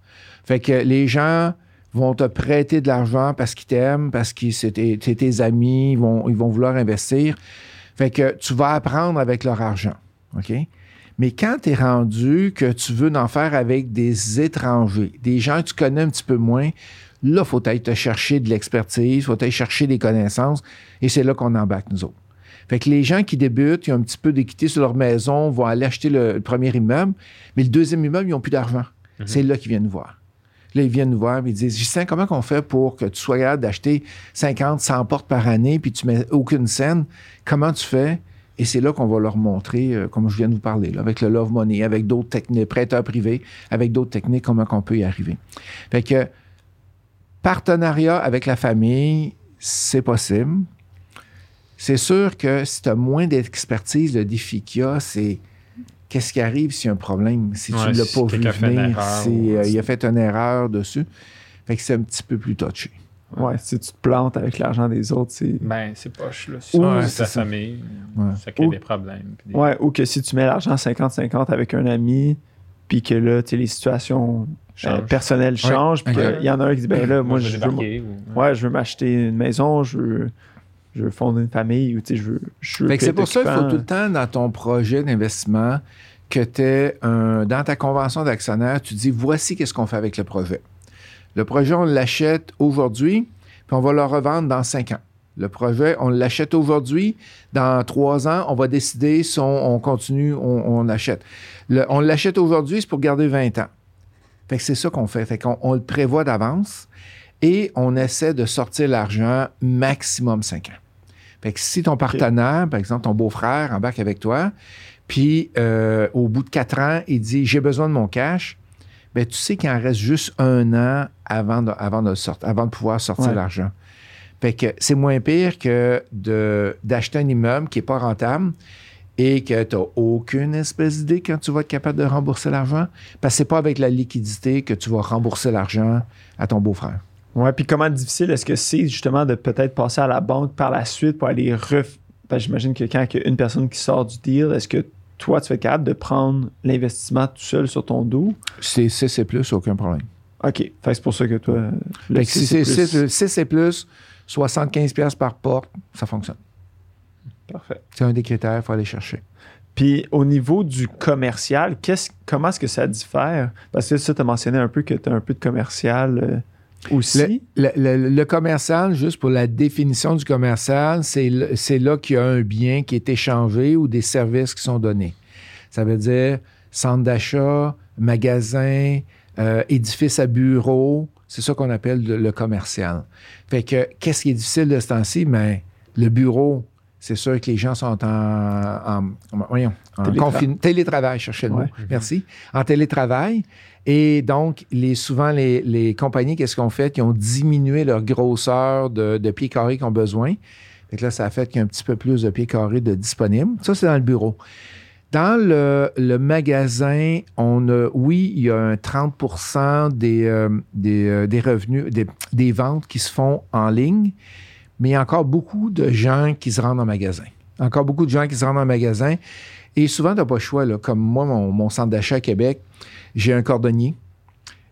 Fait que les gens vont te prêter de l'argent parce qu'ils t'aiment, parce que c'est tes, tes amis, ils vont, ils vont vouloir investir. Fait que tu vas apprendre avec leur argent. OK? Mais quand tu es rendu que tu veux en faire avec des étrangers, des gens que tu connais un petit peu moins, là, il faut aller te chercher de l'expertise, il faut aller chercher des connaissances, et c'est là qu'on embarque, nous autres. Fait que les gens qui débutent, ils ont un petit peu d'équité sur leur maison, vont aller acheter le, le premier immeuble, mais le deuxième immeuble, ils n'ont plus d'argent. C'est là qu'ils viennent nous voir. Là, ils viennent nous voir et ils disent Justin, comment on fait pour que tu sois capable d'acheter 50, 100 portes par année puis tu mets aucune scène Comment tu fais Et c'est là qu'on va leur montrer, euh, comme je viens de vous parler, là, avec le Love Money, avec d'autres techniques, prêteurs privés, avec d'autres techniques, comment on peut y arriver. Fait que partenariat avec la famille, c'est possible. C'est sûr que si tu as moins d'expertise, le défi qu'il y a, c'est qu'est-ce qui arrive s'il y a un problème, si tu Ouais, ne l'as si pas vu venir, si euh, il a fait une erreur dessus. Fait que c'est un petit peu plus touché. Ouais, si tu te plantes avec l'argent des autres, c'est. Ben, c'est poche, là. Ouais, Souvent, c'est c'est ta ça. famille. Ouais. Ça crée Ou- des problèmes. des- Ouais, ou que si tu mets l'argent 50-50 avec un ami, puis que là, tu les situations Change. personnelles changent, puis ok. il y en a un qui dit, ben là, moi, je je veux ou- ouais, je veux m'acheter une maison, je veux, je veux fonder une famille, ou tu sais, je veux. Je veux Fait que c'est pour ça qu'il faut tout le temps dans ton projet d'investissement que tu aies un, dans ta convention d'actionnaire, tu dis voici qu'est-ce qu'on fait avec le projet. Le projet, on l'achète aujourd'hui, puis on va le revendre dans cinq ans. Le projet, on l'achète aujourd'hui. Dans trois ans, on va décider si on, on continue, on, on l'achète. Le- on l'achète aujourd'hui, c'est pour garder 20 ans. Fait que c'est ça qu'on fait. Fait qu'on on le prévoit d'avance et on essaie de sortir l'argent maximum 5 ans. Fait que si ton partenaire, par exemple ton beau-frère, embarque avec toi, puis euh, au bout de 4 ans, il dit j'ai besoin de mon cash, ben tu sais qu'il en reste juste un an avant de, avant de, le sortir- avant de pouvoir sortir Ouais. l'argent. Fait que c'est moins pire que de- d'acheter un immeuble qui n'est pas rentable et que tu n'as aucune espèce d'idée quand tu vas être capable de rembourser l'argent. Parce que c'est pas avec la liquidité que tu vas rembourser l'argent à ton beau-frère. Ouais, puis comment difficile est-ce que c'est justement de peut-être passer à la banque par la suite pour aller ref... Parce que j'imagine que quand il y a une personne qui sort du deal, est-ce que toi, tu être capable de prendre l'investissement tout seul sur ton dos? C'est C, c'est plus, aucun problème. OK. Fait c'est pour ça que toi. le Fait que si c'est plus- 6, 6 et plus, 75$ piastres par porte, ça fonctionne. Parfait. C'est un des critères, il faut aller chercher. Puis au niveau du commercial, qu'est-ce, comment est-ce que ça diffère? Parce que ça, tu as mentionné un peu que tu as un peu de commercial euh, aussi. Le, le- le commercial, juste pour la définition du commercial, c'est c'est là qu'il y a un bien qui est échangé ou des services qui sont donnés. Ça veut dire centre d'achat, magasin, euh, édifice à bureau. C'est ça qu'on appelle le, le commercial. Fait que, qu'est-ce qui est difficile de ce temps-ci? Ben, le bureau, c'est sûr que les gens sont en, en, voyons, en télétravail, cherchez le mot. Merci. En télétravail. Et donc, les, souvent, les, les compagnies, qu'est-ce qu'on fait? Ils ont diminué leur grosseur de, de pieds carrés qu'ils ont besoin. Fait que là, ça a fait qu'il y a un petit peu plus de pieds carrés de disponibles. Ça, c'est dans le bureau. Dans le, le magasin, on a, oui, il y a un 30 des, euh, des, euh, des revenus, des, des ventes qui se font en ligne, mais il y a encore beaucoup de gens qui se rendent en magasin. Encore beaucoup de gens qui se rendent en magasin. Et souvent, tu n'as pas le choix. Là. Comme moi, mon, mon centre d'achat à Québec, j'ai un cordonnier,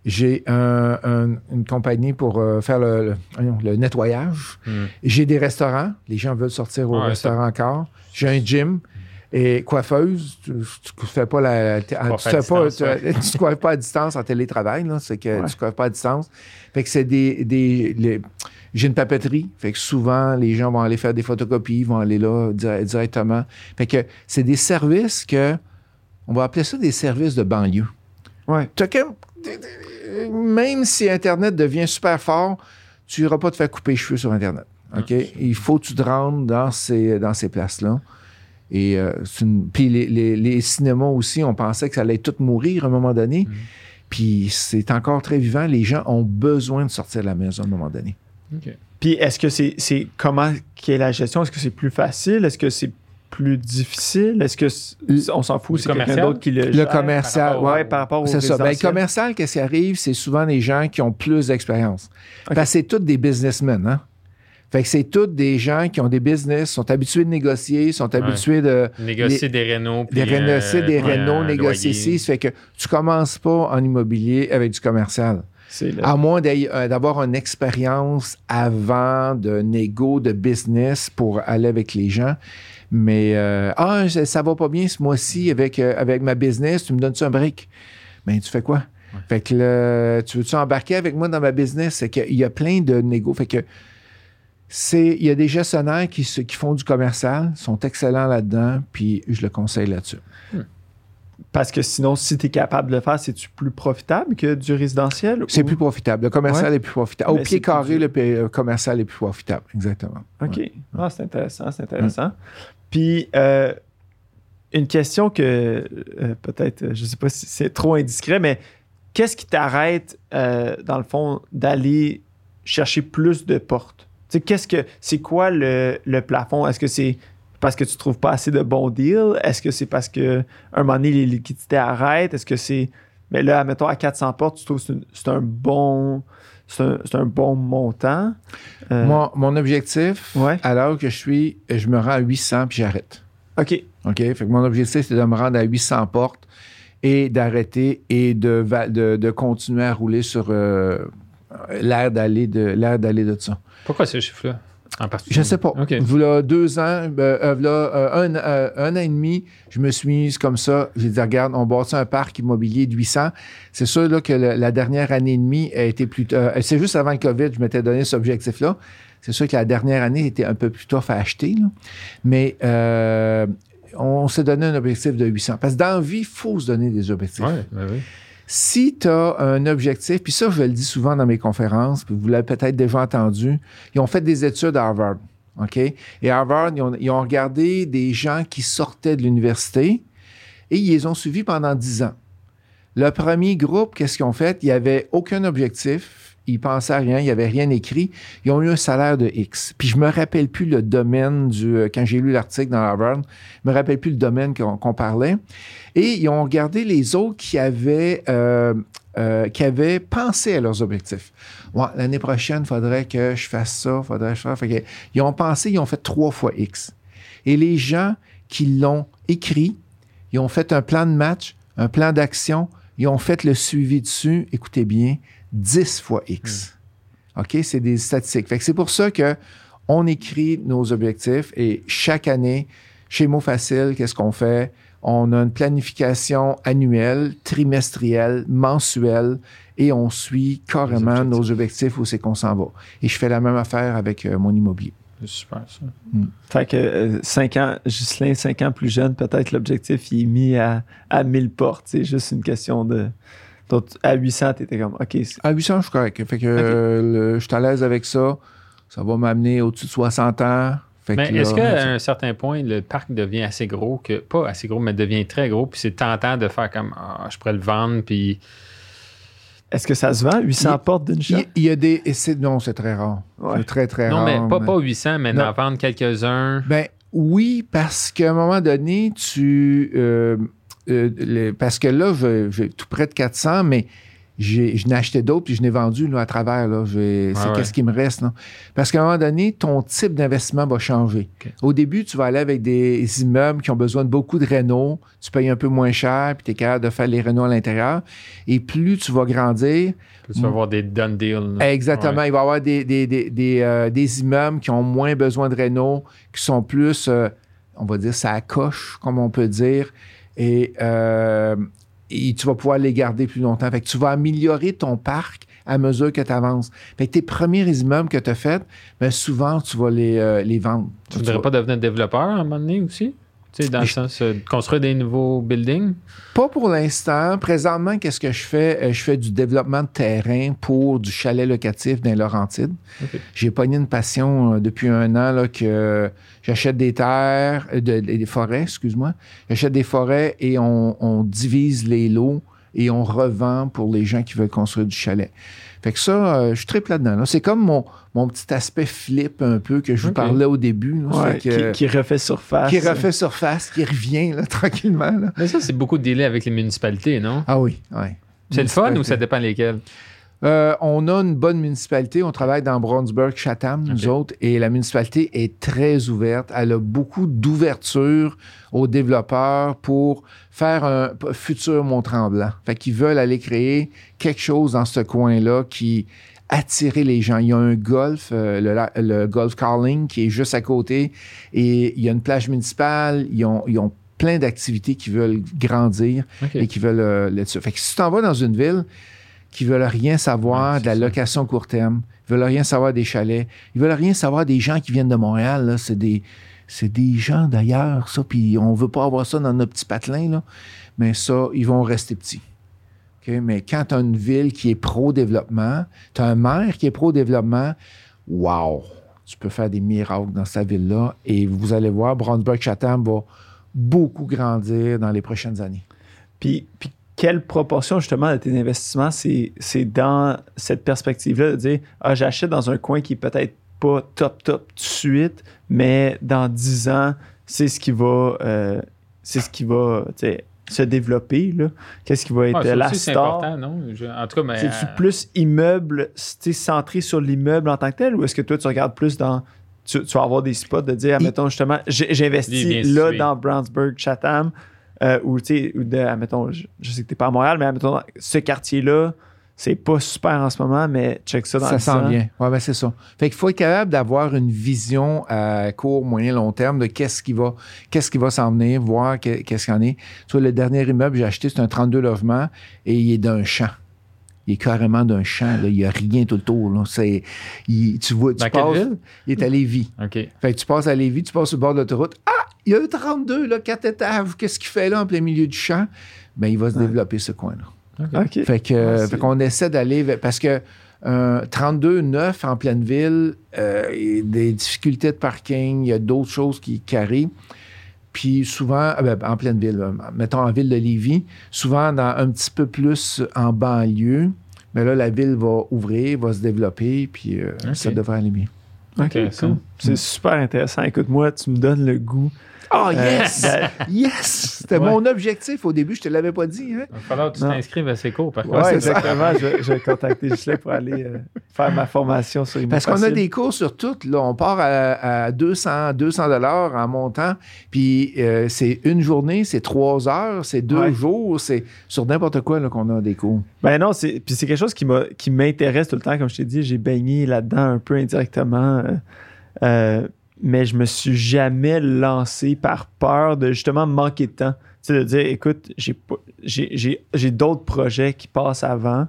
j'ai un- un- une compagnie pour euh, faire le, le- voyons, le nettoyage, Hmm. j'ai des restaurants, les gens veulent sortir au Ouais, restaurant encore, j'ai un gym. Et coiffeuse, tu ne fais pas la. Tu fais pas, distance, tu, ouais. tu coiffes pas à distance en télétravail. C'est que Ouais. tu coiffes pas à distance. Fait que c'est des. des les- j'ai une papeterie. Fait que souvent, les gens vont aller faire des photocopies, vont aller là di- directement. Fait que c'est des services que. On va appeler ça des services de banlieue. Ouais. Même si Internet devient super fort, tu n'iras pas te faire couper les cheveux sur Internet. OK? Il faut que tu te rendes dans ces, dans ces places-là. Et euh, une- puis les, les- les cinémas aussi, on pensait que ça allait tout mourir à un moment donné. Puis c'est encore très vivant. Les gens ont besoin de sortir de la maison à un moment donné. Puis est-ce que c'est, c'est comment qui est la gestion? Est-ce que c'est plus facile? Est-ce que c'est plus difficile? Est-ce que on s'en fout? Le C'est quelqu'un commercial? d'autre qui le Le gère? commercial, par rapport au- Ouais, par rapport au C'est ça. Ben, le commercial, qu'est-ce qui arrive? C'est souvent des gens qui ont plus d'expérience. Parce que c'est tous des businessmen, hein? Fait que c'est tous des gens qui ont des business, sont habitués de négocier, sont habitués de Négocier des rénaux. des négocier euh, des rénaux, un négocier ici. Ça fait que tu commences pas en immobilier avec du commercial. Le- À moins euh, d'avoir une expérience avant de négo, de business pour aller avec les gens. Mais, euh, ah, ça, ça va pas bien ce mois-ci avec, euh, avec ma business, tu me donnes-tu un break? Ben, tu fais quoi? Fait que tu veux-tu embarquer avec moi dans ma business? C'est qu'il y a plein de négo. Fait que c'est, il y a des gestionnaires qui, qui font du commercial, sont excellents là-dedans, puis je le conseille là-dessus. Parce que sinon, si tu es capable de le faire, c'est-tu plus profitable que du résidentiel? C'est ou- plus profitable. Le commercial Ouais. est plus profitable. Au Mais pied carré, le euh, commercial est plus profitable. Exactement. OK. Ouais. Ah, c'est intéressant, c'est intéressant. Puis, euh, une question que euh, peut-être, je ne sais pas si c'est trop indiscret, mais qu'est-ce qui t'arrête, euh, dans le fond, d'aller chercher plus de portes? Qu'est-ce que c'est quoi le, le plafond? Est-ce que c'est parce que tu trouves pas assez de bons deals? Est-ce que c'est parce que un moment donné, les liquidités arrêtent? Est-ce que c'est. Mais là, admettons, à 400 portes, tu trouves que c'est un bon. C'est un, bon montant. Euh, Mon, mon objectif, Ouais. l'heure que je suis, je me rends à 800 puis j'arrête. OK. OK? Fait que mon objectif, c'est de me rendre à 800 portes et d'arrêter et de, de, de continuer à rouler sur euh, l'air d'aller de, l'air d'aller de ça. Pourquoi ce chiffre-là? En? Je sais pas. OK. Voilà deux ans, euh, euh, euh, un, euh, un an et demi, je me suis mise comme ça. J'ai dit, regarde, on bâtit un parc immobilier de 800. C'est sûr là, que le- la dernière année et demie a été plus... c'est juste avant le COVID, je m'étais donné cet objectif-là. C'est sûr que la dernière année était un peu plus tough à acheter. là. Mais on s'est donné un objectif de 800. Parce que dans la vie, il faut se donner des objectifs. Ouais, ben oui. Si tu as un objectif, puis ça, je le dis souvent dans mes conférences, puis vous l'avez peut-être déjà entendu, ils ont fait des études à Harvard. OK? Et Harvard, ils ont, regardé des gens qui sortaient de l'université et ils les ont suivis pendant 10 ans. Le premier groupe, qu'est-ce qu'ils ont fait? Il n'y avait aucun objectif. Ils pensaient à rien, il n'y avait rien écrit. Ils ont eu un salaire de X. Puis je me rappelle plus le domaine du. euh, Quand j'ai lu l'article dans Harvard, je me rappelle plus le domaine qu'on parlait. Et ils ont regardé les autres qui avaient, euh, euh, pensé à leurs objectifs. L'année prochaine, il faudrait que je fasse ça, faudrait que je fasse. Ils ont pensé, ils ont fait trois fois X. Et les gens qui l'ont écrit, ils ont fait un plan de match, un plan d'action, ils ont fait le suivi dessus, écoutez bien, 10 fois X. OK? C'est des statistiques. Fait que c'est pour ça que on écrit nos objectifs et chaque année, chez Mots Facile, qu'est-ce qu'on fait? On a une planification annuelle, trimestrielle, mensuelle et on suit carrément objectifs. nos objectifs où c'est qu'on s'en va. Et je fais la même affaire avec euh, mon immobilier. C'est super, ça. Fait que 5 ans, Ghislain, 5 ans plus jeune, peut-être l'objectif il est mis à, à 1000 portes. C'est juste une question de. Donc, à 800, tu étais comme, OK, À 800, je suis correct. Fait que euh, le- je suis à l'aise avec ça. Ça va m'amener au-dessus de 60 ans. Fait Mais est-ce qu'à un certain point, le parc devient assez gros que. Pas assez gros, mais devient très gros, puis c'est tentant de faire comme Ah, je pourrais le vendre, puis. est-ce que ça se vend, 800 Il- portes d'une shot? il, il y a des. et c'est- non, c'est très rare. Ouais. C'est très, très Non, rare. mais pas, pas 800, mais Non. d'en vendre quelques-uns. Ben oui, parce qu'à un moment donné, tu. euh, euh, parce que là, je- j'ai tout près de 400, mais je n'ai acheté d'autres puis je n'ai vendu là, à travers. Là, c'est ouais. qu'est-ce qui me reste. Parce qu'à un moment donné, ton type d'investissement va changer. Au début, tu vas aller avec des immeubles qui ont besoin de beaucoup de rénaux. Tu payes un peu moins cher puis tu es capable de faire les rénaux à l'intérieur. Et plus tu vas grandir, Puis tu vas avoir des done deals. Exactement. Ouais. Il va y avoir des, des, des, des, euh, des immeubles qui ont moins besoin de réno, qui sont plus, euh, on va dire, ça coche, comme on peut dire. Et, euh, et tu vas pouvoir les garder plus longtemps. Fait que tu vas améliorer ton parc à mesure que tu avances. Fait que tes premiers immeubles que tu as faits, ben souvent, tu vas les, euh, les vendre. Tu voudrais vas- pas devenir développeur à un moment donné aussi? Tu sais, dans le sens euh, de construire des nouveaux buildings? Pas pour l'instant. Présentement, qu'est-ce que je fais? Euh, Je fais du développement de terrain pour du chalet locatif dans. OK. J'ai pogné une passion euh, depuis un an là, que j'achète des terres, euh, de- des forêts, excuse-moi. J'achète des forêts et on, on divise les lots et on revend pour les gens qui veulent construire du chalet. Fait que ça, euh, je suis triple là-dedans. là. C'est comme mon, mon petit aspect flip un peu que je vous parlais au début. là. Ouais, Fait que- qui, qui refait surface. qui refait surface, qui revient là, tranquillement. là. Mais ça, c'est beaucoup de délai avec les municipalités, non? Ah oui, oui. C'est le fun ou ça dépend lesquels? Euh, on a une bonne municipalité. On travaille dans Brownsburg, Chatham, nous autres, et la municipalité est très ouverte. Elle a beaucoup d'ouverture aux développeurs pour faire un futur Mont-Tremblant. Fait qu'ils veulent aller créer quelque chose dans ce coin-là qui attirer les gens. Il y a un golf, euh, le, golf Carling, qui est juste à côté, et il y a une plage municipale. Ils ont, ils ont plein d'activités qui veulent grandir et qui veulent euh, là-dessus. Fait que si tu t'en vas dans une ville qui veulent rien savoir Ouais, de la ça. location court terme, ils veulent rien savoir des chalets, ils veulent rien savoir des gens qui viennent de Montréal, c'est des c'est des gens d'ailleurs, ça, puis on veut pas avoir ça dans notre petit patelin, là, mais ça, ils vont rester petits. Mais quand tu as une ville qui est pro-développement, tu as un maire qui est pro-développement, wow! Tu peux faire des miracles dans cette ville-là et vous allez voir, Brownsburg-Chatham va beaucoup grandir dans les prochaines années. Puis, puis quelle proportion justement de tes investissements, c'est c'est dans cette perspective-là de dire Ah, j'achète dans un coin qui est peut-être pas top top tout de suite, mais dans 10 ans, c'est ce qui va euh, c'est ce qui va se développer. là. Qu'est-ce qui va être la aussi, c'est star? important, non? Je- en tout cas, mais. C'est-tu euh, plus immeuble, centré sur l'immeuble en tant que tel, ou est-ce que toi, tu regardes plus dans. Tu, tu vas avoir des spots de dire, admettons, justement, j'ai- j'investis là situé. dans Brownsburg, Chatham, euh, ou tu sais, ou de, admettons, je, je sais que t'es pas à Montréal, mais admettons, ce quartier-là, c'est pas super en ce moment, mais check ça dans Ça le sent bien. Oui, ben c'est ça. Fait qu'il faut être capable d'avoir une vision à court, moyen, long terme de qu'est-ce qui va, qu'est-ce qui va s'en venir, voir que- qu'est-ce qu'il y en est. Tu vois, le dernier immeuble que j'ai acheté, c'est un 32 logements et il est d'un champ. Il est carrément d'un champ. Là. Il n'y a rien tout autour. Là. C'est, il- tu vois, tu Dans passes- ville? Il est à Lévis. OK. Fait que tu passes à Lévis, tu passes sur le bord de l'autoroute. Ah, il y a un 32, là, quatre étages. Qu'est-ce qu'il fait là en plein milieu du champ? Ben, il va se Ouais. développer ce coin-là. OK. Fait que, euh, fait qu'on essaie d'aller vers- parce que euh, 32 neuf en pleine ville, euh, il y a des difficultés de parking, il y a d'autres choses qui, qui arrivent. Puis souvent, ah ben, en pleine ville, euh, mettons en ville de Lévis, souvent dans un petit peu plus en banlieue, mais là, la ville va ouvrir, va se développer, puis euh, ça devrait aller bien. OK, cool. C'est super intéressant. Écoute-moi, tu me donnes le goût. Oh, Euh, yes! yes! C'était Ouais. mon objectif au début, je te l'avais pas dit. Hein? Il va falloir que tu t'inscrives à ces cours, par Ouais, contre. c'est ça. exactement. je, vais- je vais contacter Gislain pour aller euh, faire ma formation sur Parce qu'on a des cours sur tout. Là. On part à, à 200 200 dollars en montant. Puis euh, c'est une journée, c'est trois heures, c'est deux Ouais. jours. C'est sur n'importe quoi qu'on a des cours. Ben non, c'est puis c'est quelque chose qui m'a qui m'intéresse tout le temps. Comme je t'ai dit, j'ai baigné là-dedans un peu indirectement. Euh, mais je me suis jamais lancé par peur de justement manquer de temps. Tu sais, de dire, écoute, j'ai pas- j'ai- j'ai j'ai d'autres projets qui passent avant,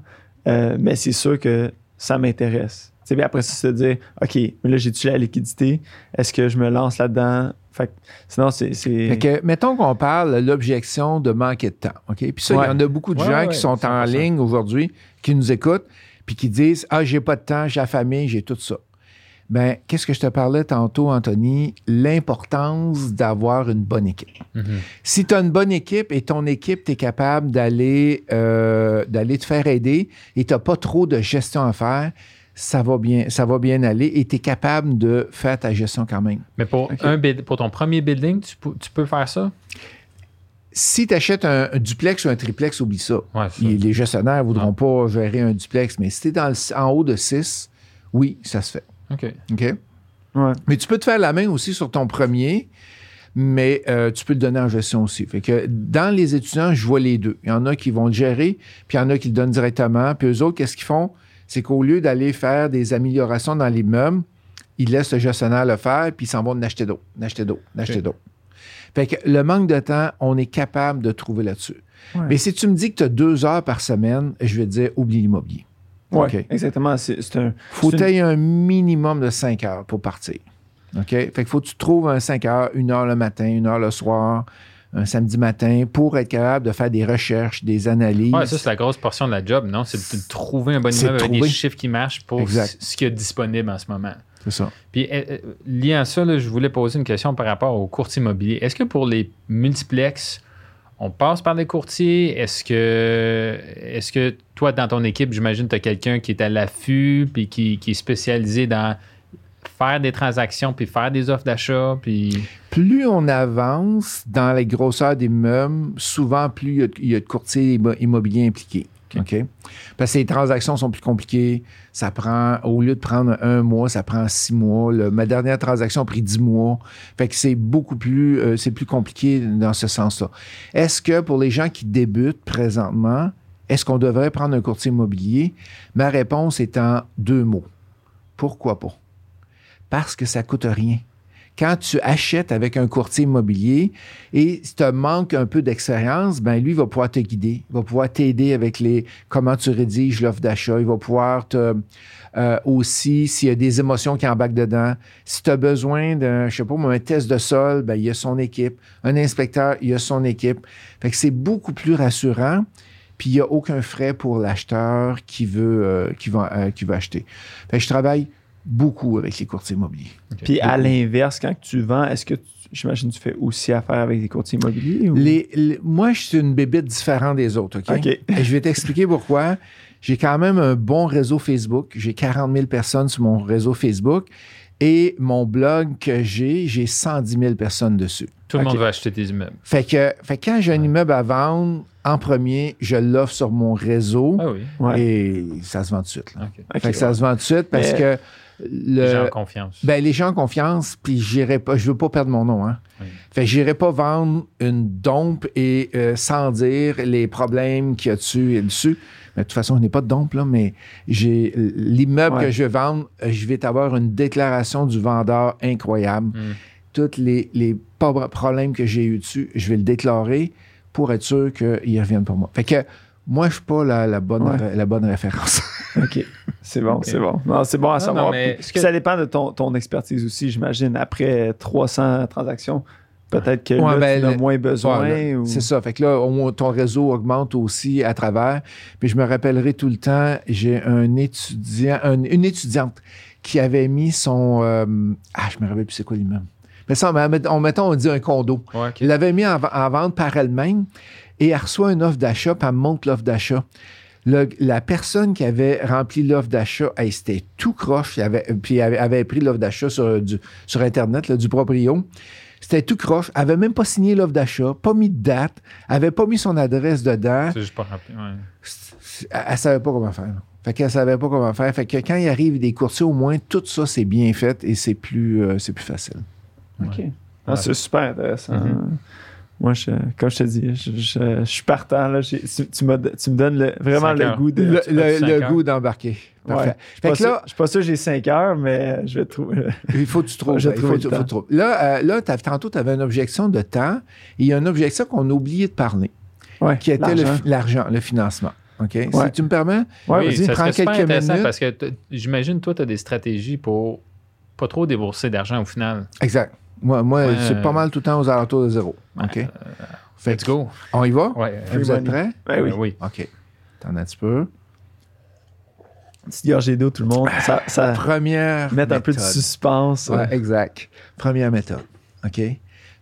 euh, mais c'est sûr que ça m'intéresse. Tu sais, après ça, c'est de dire, OK, mais là, j'ai-tu la liquidité? Est-ce que je me lance là-dedans? Fait que, sinon, c'est. c'est- Fait que, mettons qu'on parle de l'objection de manquer de temps. OK? Puis ça, il Ouais. y en a beaucoup de Ouais, gens ouais, qui sont en 100%. ligne aujourd'hui, qui nous écoutent, puis qui disent Ah, j'ai pas de temps, j'ai la famille, j'ai tout ça. Ben, qu'est-ce que je te parlais tantôt, Anthony? L'importance d'avoir une bonne équipe. Mhm. Si tu as une bonne équipe et ton équipe, tu es capable d'aller euh, d'aller te faire aider et tu n'as pas trop de gestion à faire, ça va bien, ça va bien aller et tu es capable de faire ta gestion quand même. Mais pour, un pour ton premier building, tu, peux- tu peux faire ça? Si tu achètes un, un duplex ou un triplex, oublie ça. Ouais, ça. Les, les gestionnaires ne voudront pas gérer un duplex, mais si tu es en haut de 6, oui, ça se fait. OK. OK? Ouais. Mais tu peux te faire la main aussi sur ton premier, mais euh, tu peux le donner en gestion aussi. Fait que dans les étudiants, je vois les deux. Il y en a qui vont le gérer, puis il y en a qui le donnent directement. Puis eux autres, qu'est-ce qu'ils font? C'est qu'au lieu d'aller faire des améliorations dans l'immeuble, ils laissent le gestionnaire le faire, puis ils s'en vont d'acheter d'autres, d'acheter d'autres, d'acheter Ok. d'autres. Fait que le manque de temps, on est capable de trouver là-dessus. Ouais. Mais si tu me dis que tu as deux heures par semaine, je vais te dire, oublie l'immobilier. Ouais, OK. exactement. C'est un. faut que une- un minimum de 5 heures pour partir. OK? Fait qu'il faut que tu trouves un 5 heures, une heure le matin, une heure le soir, un samedi matin, pour être capable de faire des recherches, des analyses. Ouais, ça, c'est la grosse portion de la job, non? C'est de trouver un bon immeuble avec des chiffres qui marchent pour Exact. ce y a disponible en ce moment. C'est ça. Puis, euh, euh, lié à ça, là, je voulais poser une question par rapport aux courtiers immobiliers. Est-ce que pour les multiplex, on passe par des courtiers? Est-ce que, est que toi, dans ton équipe, j'imagine que tu as quelqu'un qui est à l'affût puis qui, est spécialisé dans faire des transactions puis faire des offres d'achat? Puis... Plus on avance dans les grosseurs d'immeubles, souvent plus il y a de- courtiers immo- immobiliers impliqués. OK? Parce que les transactions sont plus compliquées. Ça prend, au lieu de prendre un mois, ça prend six mois. Ma dernière transaction a pris dix mois. Fait que c'est beaucoup plus, euh, c'est plus compliqué dans ce sens-là. Est-ce que pour les gens qui débutent présentement, est-ce qu'on devrait prendre un courtier immobilier? Ma réponse est en deux mots. Pourquoi pas? Parce que ça coûte rien. Quand tu achètes avec un courtier immobilier et si tu manques un peu d'expérience, ben lui va pouvoir te guider, va pouvoir t'aider avec les comment tu rédiges l'offre d'achat, il va pouvoir te euh, aussi s'il y a des émotions qui embarquent dedans. Si tu as besoin d'un, je sais pas, un test de sol, ben il y a son équipe. Un inspecteur, il y a son équipe. Fait que c'est beaucoup plus rassurant. Puis il n'y a aucun frais pour l'acheteur qui veut, euh, qui, va, euh, qui acheter. Fait que je travaille beaucoup avec les courtiers immobiliers. Puis à l'inverse, quand tu vends, est-ce que tu- j'imagine que tu fais aussi affaire avec des courtiers immobiliers? Ou? Les, les- moi, je suis une bébite différente des autres, OK? Et je vais t'expliquer pourquoi. J'ai quand même un bon réseau Facebook. J'ai 40 000 personnes sur mon réseau Facebook. Et mon blog que j'ai, j'ai 110 000 personnes dessus. Tout le monde va acheter tes immeubles. Fait que, fait que quand j'ai un immeuble à vendre, en premier, je l'offre sur mon réseau Ah oui. Ouais. et ça se vend tout de suite. là. Fait que ça se vend tout de suite parce Mais- que le, Les gens ont confiance. ben, les gens ont confiance, puis j'irai pas, je veux pas perdre mon nom, hein. Oui. Fait que j'irai pas vendre une dompe et euh, sans dire les problèmes qu'il y a dessus et dessus. Mais de toute façon, je n'ai pas de dompe, là, mais j'ai l'immeuble Ouais. que je vais vendre, euh, je vais avoir une déclaration du vendeur incroyable. Mm. Tous les, problèmes que j'ai eu dessus, je vais le déclarer pour être sûr qu'ils reviennent pour moi. Fait que moi, je suis pas la, la bonne, Ouais. la bonne référence. OK. C'est bon, c'est bon. Non, c'est bon à Non, savoir. non, mais Puis- ce puis que- Ça dépend de ton, ton expertise aussi, j'imagine. Après 300 transactions, peut-être que Ouais, là, ben, tu as moins besoin. Ouais, là, ou... C'est ça. Fait que là, ton réseau augmente aussi à travers. Puis je me rappellerai tout le temps, j'ai un étudiant, un- une étudiante qui avait mis son. euh, ah, je me rappelle plus c'est quoi l'immeuble. Mais ça, on, on, mettons, on dit un condo. Ouais, OK. Elle l'avait mis en, en vente par elle-même et elle reçoit une offre d'achat, puis elle me montre l'offre d'achat. Le- la personne qui avait rempli l'offre d'achat, elle, c'était tout croche. Elle avait, puis elle avait, avait pris l'offre d'achat sur, du- sur Internet, là, du proprio. C'était tout croche. Elle avait même pas signé l'offre d'achat, pas mis de date, elle avait pas mis son adresse dedans. C'est juste pas rempli. ouais. Elle, elle savait pas comment faire. Fait qu'elle savait pas comment faire. Fait que quand il arrive des courtiers, au moins, tout ça, c'est bien fait et c'est plus, euh, c'est plus facile. OK. Ah, Ouais. c'est super intéressant. Mhm. Moi, je, comme je te dis, je, je- je suis partant. Là. Tu, me donnes le- vraiment le goût de. Le, goût d'embarquer. Parfait. Ouais. Fait pas que sûr- là, je suis pas sûr que j'ai 5 heures, mais je vais trouver. Il faut que tu trouves. Il faut, que tu. Là, euh, là tantôt, tu avais une objection de temps et il y a une objection qu'on a oublié de parler, Ouais, qui était l'argent. le, financement. OK? Si tu me permets, Ouais, oui, vas-y. ça prends quelques intéressant minutes. parce que j'imagine, toi, tu as des stratégies pour pas trop débourser d'argent au final. exact. Moi, moi Ouais. c'est pas mal tout le temps aux alentours de zéro. OK? Euh, Fait Let's go. on y va? Ouais. Vous êtes prêts? Ben oui. Euh, oui. OK. T'en as un petit peu. Petite gorgée d'eau, tout le monde. Ça, ça Première. met un peu de suspense. Ouais, exact. Première méthode. OK?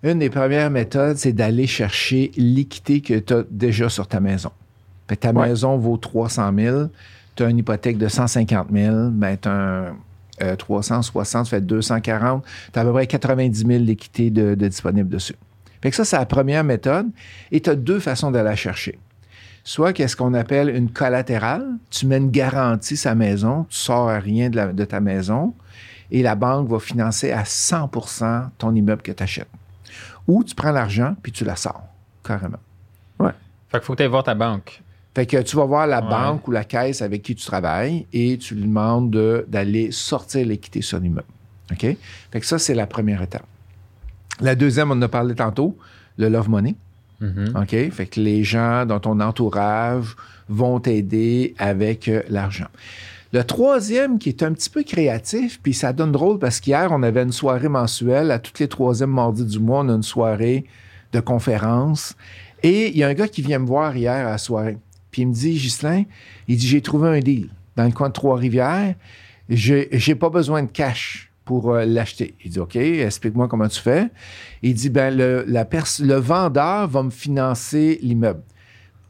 Une des premières méthodes, c'est d'aller chercher l'équité que tu as déjà sur ta maison. Fait que ta Ouais. maison vaut 300 000, tu as une hypothèque de 150 000, ben tu as 360, ça fait 240, tu as à peu près 90 000 d'équité de, de disponible dessus. Fait que ça, c'est la première méthode. Et tu as deux façons d'aller la chercher. Soit qu'est-ce qu'on appelle une collatérale. Tu mets une garantie sur la maison, tu sors à rien de, la- de ta maison et la banque va financer à 100% ton immeuble que tu achètes. Ou tu prends l'argent puis tu la sors, carrément. Fait qu'il faut que tu ailles voir ta banque. Fait que tu vas voir la Ouais. banque ou la caisse avec qui tu travailles et tu lui demandes de- d'aller sortir l'équité sur l'immeuble. OK? Fait que ça, c'est la première étape. La deuxième, on en a parlé tantôt, le love money. Mhm. OK? Fait que les gens dans ton entourage vont t'aider avec euh, l'argent. Le troisième, qui est un petit peu créatif, puis ça donne drôle parce qu'hier, on avait une soirée mensuelle. À toutes les troisièmes mardis du mois, on a une soirée de conférence. Et il y a un gars qui vient me voir hier à la soirée. Puis il me dit, Ghislain, il dit, j'ai trouvé un deal dans le coin de Trois-Rivières. J'ai pas besoin de cash pour euh, l'acheter. Il dit, OK, explique-moi comment tu fais. Il dit, ben, le, le vendeur va me financer l'immeuble.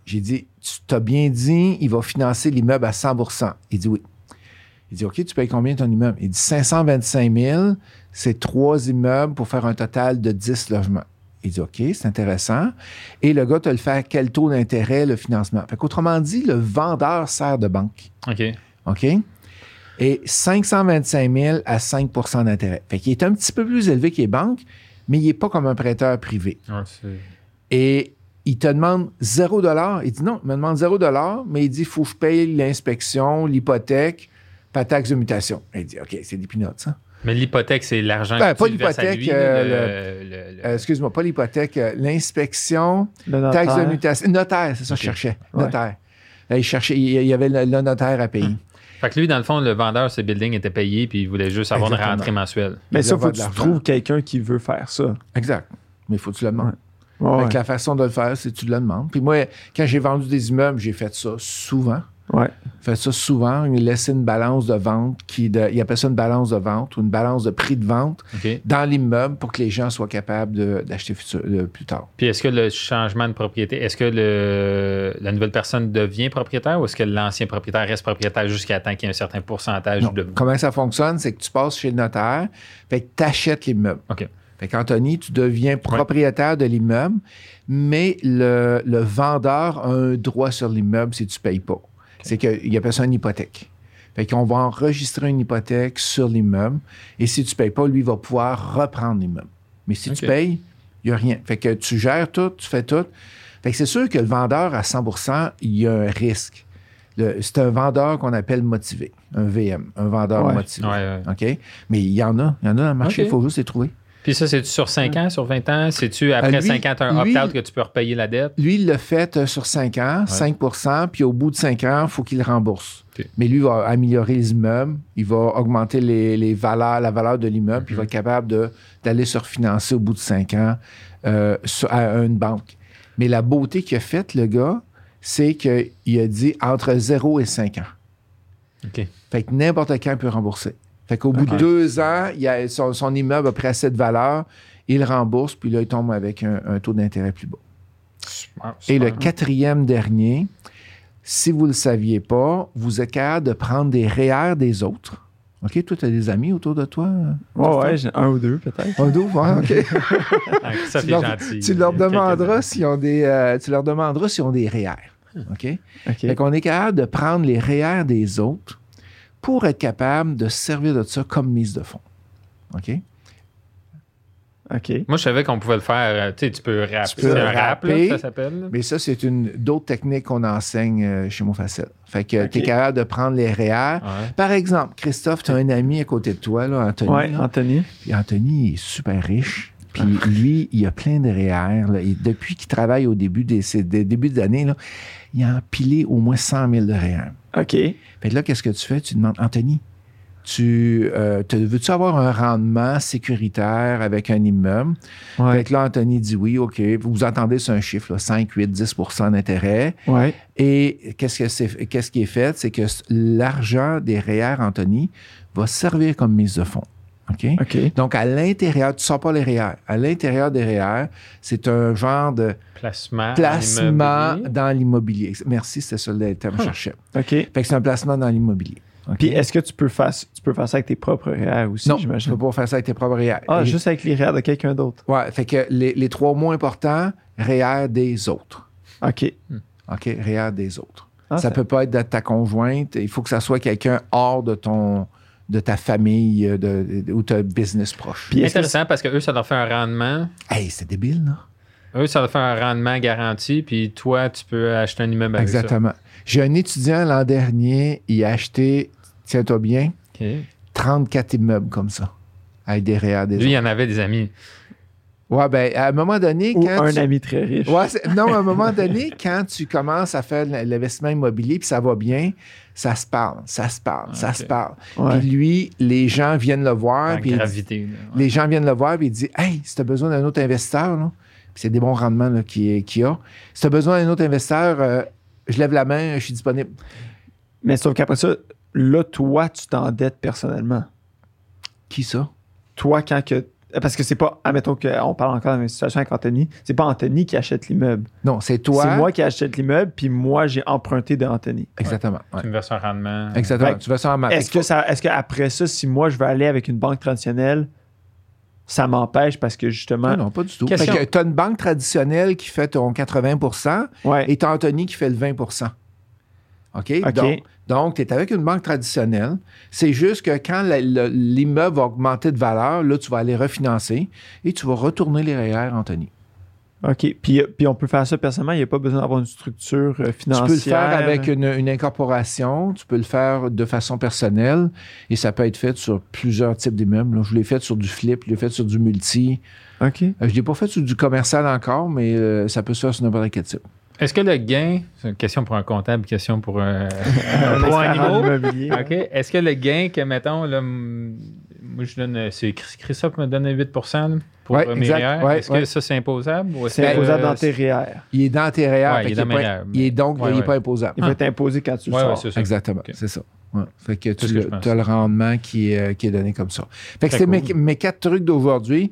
J'ai dit, tu t'as bien dit, il va financer l'immeuble à 100% Il dit oui. Il dit, OK, tu payes combien ton immeuble? Il dit 525 000, c'est trois immeubles pour faire un total de 10 logements. Il dit, OK, c'est intéressant. Et le gars te le fait à quel taux d'intérêt, le financement? Fait qu'autrement dit, le vendeur sert de banque. OK. OK? Et 525 000 à 5% d'intérêt. Fait qu'il est un petit peu plus élevé que les banques, mais il n'est pas comme un prêteur privé. Et il te demande 0 Il dit non, il me demande 0 mais il dit il faut que je paye l'inspection, l'hypothèque, pas taxe de mutation. Il dit OK, c'est des peanuts, ça. Mais l'hypothèque, c'est l'argent Ben, que pas tu verses à l'hypothèque, lui, euh, le- le- le- Euh, Excuse-moi, pas l'hypothèque, euh, l'inspection, taxe de mutation. Notaire, c'est ça que je cherchais. Ouais. Notaire. Là, il cherchait, il il y avait le, le notaire à payer. Fait que lui, dans le fond, le vendeur, ce building était payé, puis il voulait juste avoir Exactement. une rentrée mensuelle. Mais Il ça, faut que tu trouves quelqu'un qui veut faire ça. Exact. Mais il faut que tu le demandes. Ouais, Fait ouais. que la façon de le faire, c'est que tu le demandes. Puis moi, quand j'ai vendu des immeubles, j'ai fait ça souvent. Ouais. fait ça souvent, il laissait une balance de vente qui, de, il appelle ça une balance de vente ou une balance de prix de vente dans l'immeuble pour que les gens soient capables d'acheter plus tard. Puis est-ce que le changement de propriété, est-ce que le, la nouvelle personne devient propriétaire ou est-ce que l'ancien propriétaire reste propriétaire jusqu'à temps qu'il y ait un certain pourcentage Non. de. Comment ça fonctionne, c'est que tu passes chez le notaire, fait que tu achètes l'immeuble. OK. Fait qu'Anthony, tu deviens propriétaire de l'immeuble, mais le, le vendeur a un droit sur l'immeuble si tu ne payes pas. C'est qu'il appelle ça une hypothèque. Fait qu'on va enregistrer une hypothèque sur l'immeuble et si tu ne payes pas, lui va pouvoir reprendre l'immeuble. Mais si tu payes, il n'y a rien. Fait que tu gères tout, tu fais tout. Fait que c'est sûr que le vendeur à 100% il y a un risque. C'est un vendeur qu'on appelle motivé, un VM, un vendeur Ouais. motivé. Ouais, ouais. OK? Mais il y en a, il y en a dans le marché, il faut juste les trouver. Puis ça, c'est-tu sur 5 ans, sur 20 ans? C'est-tu après Euh, lui- 5 ans, tu as un opt-out que tu peux repayer la dette? Lui, il l'a fait euh, sur 5 ans, 5% puis au bout de 5 ans, il faut qu'il le rembourse. Mais lui, il va améliorer les immeubles, il va augmenter les, les valeurs, la valeur de l'immeuble, puis il va être capable d'aller se refinancer au bout de 5 ans euh, sur- à une banque. Mais la beauté qu'il a faite, le gars, c'est qu'il a dit entre 0 et 5 ans. OK. Fait que n'importe quand, il peut rembourser. Fait qu'au bout de deux ans, il a, son, son immeuble a pris assez de valeur, il rembourse, puis là, il tombe avec un- un taux d'intérêt plus bas. Super, Et le quatrième dernier, si vous ne le saviez pas, vous êtes capable de prendre des REER des autres. OK, toi, tu as des amis autour de toi? Ouais, ouais, j'ai un ou deux peut-être. Un double, ouais, OK. Ah, Ça, tu, leur, gentil. tu leur demanderas s'ils ont des, euh, tu leur demanderas s'ils ont des REER. OK? OK. Fait qu'on est capable de prendre les REER des autres pour être capable de se servir de ça comme mise de fonds. OK? OK. Moi, je savais qu'on pouvait le faire. euh, Tu sais, tu peux rapper. Tu peux C'est un rap, ça s'appelle. Mais ça, c'est une d'autres techniques qu'on enseigne euh, chez Mofacel. Fait que OK. tu es capable de prendre les REER. Ouais. Par exemple, Christophe, tu as un ami à côté de toi, là, Anthony. Là. Anthony. Puis Anthony il est super riche. Puis lui, il a plein de REER. là. Et depuis qu'il travaille au début des, des débuts d'année, là, il a empilé au moins 100 000 de REER. OK. Fait que là, qu'est-ce que tu fais? Tu demandes, Anthony, tu euh, veux-tu avoir un rendement sécuritaire avec un immeuble? Ouais. Fait que là, Anthony dit oui, OK. Vous entendez, c'est un chiffre, là, 5, 8, 10% d'intérêt. Ouais. Et qu'est-ce, que c'est, qu'est-ce qui est fait? C'est que l'argent des REER, Anthony, va servir comme mise de fonds. OK? OK. Donc, à l'intérieur, tu ne sors pas les REER. À l'intérieur des REER, c'est un genre de Placement. dans l'immobilier. Merci, c'était ça le terme que je cherchais. OK. Fait que c'est un placement dans l'immobilier. Puis est-ce que tu peux faire, tu peux faire ça avec tes propres REER aussi, non, tu j'imagine? ne peux pas faire ça avec tes propres REER. Ah, Et- juste avec les REER de quelqu'un d'autre. Ouais, fait que les, les trois mots importants, REER des autres. OK. OK? REER des autres. Ah, ça peut pas être de ta conjointe. Il faut que ça soit quelqu'un hors de ton de ta famille euh, de, de- ou ta business proche. Puis que Intéressant parce que eux, ça leur fait un rendement. Hey, c'est débile, là. Eux, ça leur fait un rendement garanti, puis toi, tu peux acheter un immeuble avec Exactement. J'ai un étudiant l'an dernier, il a acheté, tiens-toi bien, ça. OK. 34 immeubles comme ça, avec des REER des Lui, il y en avait des amis. Ouais, ben, à un moment donné, ou quand un tu- ami très riche? Ouais, non, à un moment donné, quand tu commences à faire l'investissement immobilier puis ça va bien, ça se parle, ça se parle, ça se parle. Ouais. Puis lui, les gens viennent le voir, puis dit- gravité. là. Ouais. les gens viennent le voir puis il dit Hey, si tu as besoin d'un autre investisseur, là, puis c'est des bons rendements là, qu'il qu'il y a, si tu as besoin d'un autre investisseur, euh, je lève la main, je suis disponible. Mais sauf qu'après ça, là, toi, tu t'endettes personnellement. Qui ça? Toi, quand que. Parce que c'est pas. Admettons qu'on parle encore d'une situation avec Anthony. C'est pas Anthony qui achète l'immeuble. Non, c'est toi. C'est moi qui achète l'immeuble, puis moi, j'ai emprunté de Anthony. Exactement. ouais. Tu me verses un rendement. Exactement. Fait que tu vas ça en maths. Est-ce que ça, est-ce qu'après ça, si moi je veux aller avec une banque traditionnelle, ça m'empêche parce que justement. Ah non, pas du tout. Question. tu as une banque traditionnelle qui fait ton 80 Ouais. et tu as Anthony qui fait le 20 OK? OK. Donc, donc tu es avec une banque traditionnelle. C'est juste que quand l'immeuble va augmenter de valeur, là, tu vas aller refinancer et tu vas retourner les REER, Anthony. OK. Puis, puis on peut faire ça personnellement. Il n'y a pas besoin d'avoir une structure euh, Tu financière. peux le faire avec une, une incorporation, tu peux le faire de façon personnelle et ça peut être fait sur plusieurs types d'immeubles. Je l'ai fait sur du flip, je l'ai fait sur du multi. OK. Euh, je ne l'ai pas fait sur du commercial encore, mais euh, ça peut se faire sur n'importe quel type. Est-ce que le gain, c'est une question pour un comptable, question pour un, Un pour un immobilier? OK. Est-ce que le gain que, mettons, là, moi, je donne. C'est Chris- Christophe me donne 8 là, pour Ouais, euh, mes. REER? Ouais, Est-ce ouais. que ça, c'est imposable? ou est-ce C'est que, imposable euh, dans tes REER. Il est dans tes REER, il est qu'il dans est mes pas- REER, il est donc ouais, il n'est ouais. pas imposable. Il va être imposé quand tu le sors. c'est ça. Exactement, c'est ça. Ouais. Fait que C'est tu que as le rendement qui est, euh, qui est donné comme ça. Fait que c'était mes, mes quatre trucs d'aujourd'hui.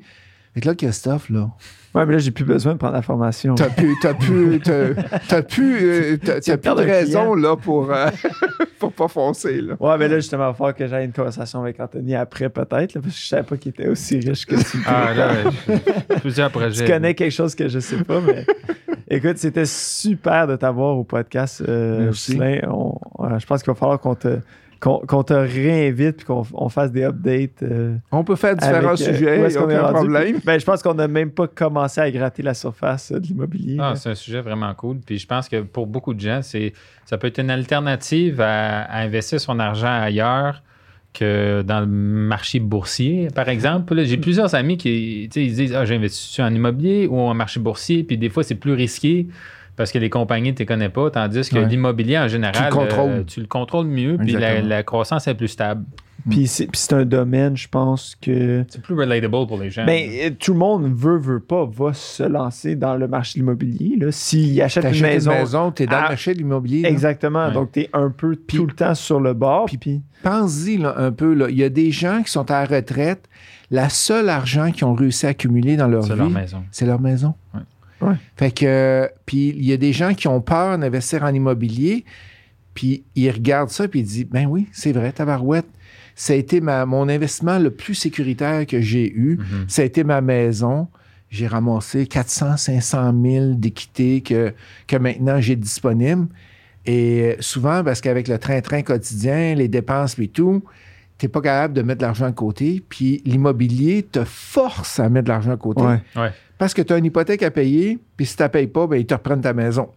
Fait que là, Christophe, là, Ouais, mais là, j'ai plus besoin de prendre la formation. t'as plus, t'as plus, t'as, t'as plus, euh, t'as- plus perdre de raison, là, pour, euh, pour pas foncer, là. Ouais, mais là, justement, il va falloir que j'aille une conversation avec Anthony après, peut-être, là, parce que je savais pas qu'il était aussi riche que tu. Ah, là, j'ai plusieurs projets. tu connais quelque chose que je sais pas, mais écoute, c'était super de t'avoir au podcast. Euh, Merci. On- euh, je pense qu'il va falloir qu'on te, qu'on, te réinvite puis qu'on on fasse des updates. euh, On peut faire différents avec, euh, sujets, est aucun rendu? problème. Ben, je pense qu'on n'a même pas commencé à gratter la surface euh, de l'immobilier. Ah, c'est un sujet vraiment cool. Puis je pense que pour beaucoup de gens, c'est ça peut être une alternative à, à investir son argent ailleurs que dans le marché boursier, par exemple. J'ai plusieurs amis qui tu sais, ils disent ah, j'ai investi en immobilier ou en marché boursier, puis des fois, c'est plus risqué parce que les compagnies, tu ne les connais pas, tandis que Ouais. l'immobilier, en général, Tu le contrôles. euh, tu le contrôles mieux, puis la, croissance est plus stable. Puis c'est, puis c'est un domaine, je pense que. C'est plus relatable pour les gens. Ben, euh, tout le monde veut, veut pas, va se lancer dans le marché de l'immobilier. là. S'il achète une maison. une maison, t'es dans le marché de l'immobilier. là. Exactement. Ouais. Donc, tu es un peu tout le temps sur le bord. puis- Puis, Pense-y là, un peu. Là. Il y a des gens qui sont à la retraite. La seule argent qu'ils ont réussi à accumuler dans leur c'est vie, leur maison. c'est leur maison. Ouais. Ouais. Fait que, puis il y a des gens qui ont peur d'investir en immobilier, puis ils regardent ça, puis ils disent, ben oui, c'est vrai, tabarouette. Ça a été ma, mon investissement le plus sécuritaire que j'ai eu. Mhm. Ça a été ma maison. J'ai ramassé 400, 500 000 d'équité que, que maintenant j'ai disponible. Et souvent, parce qu'avec le train-train quotidien, les dépenses et tout, tu n'es pas capable de mettre de l'argent de côté. Puis l'immobilier te force à mettre de l'argent de côté. Ouais. Ouais. Parce que tu as une hypothèque à payer, puis si tu ne payes pas, ben, ils te reprennent ta maison.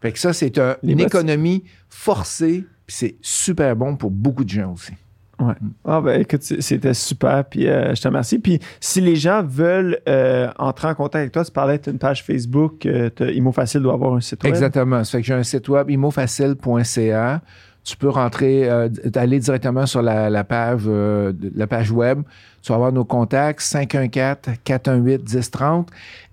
Fait que ça, c'est un- une économie forcée, puis c'est super bon pour beaucoup de gens aussi. Ah ben écoute, c'était super, puis euh, je te remercie. Puis si les gens veulent euh, entrer en contact avec toi, tu parlais d'une page Facebook, euh, Imo Facile doit avoir un site web. Exactement. Ça fait que j'ai un site web imofacile.ca. Tu peux rentrer, euh, aller directement sur la, page, euh, la page web. Tu vas avoir nos contacts 514-418-1030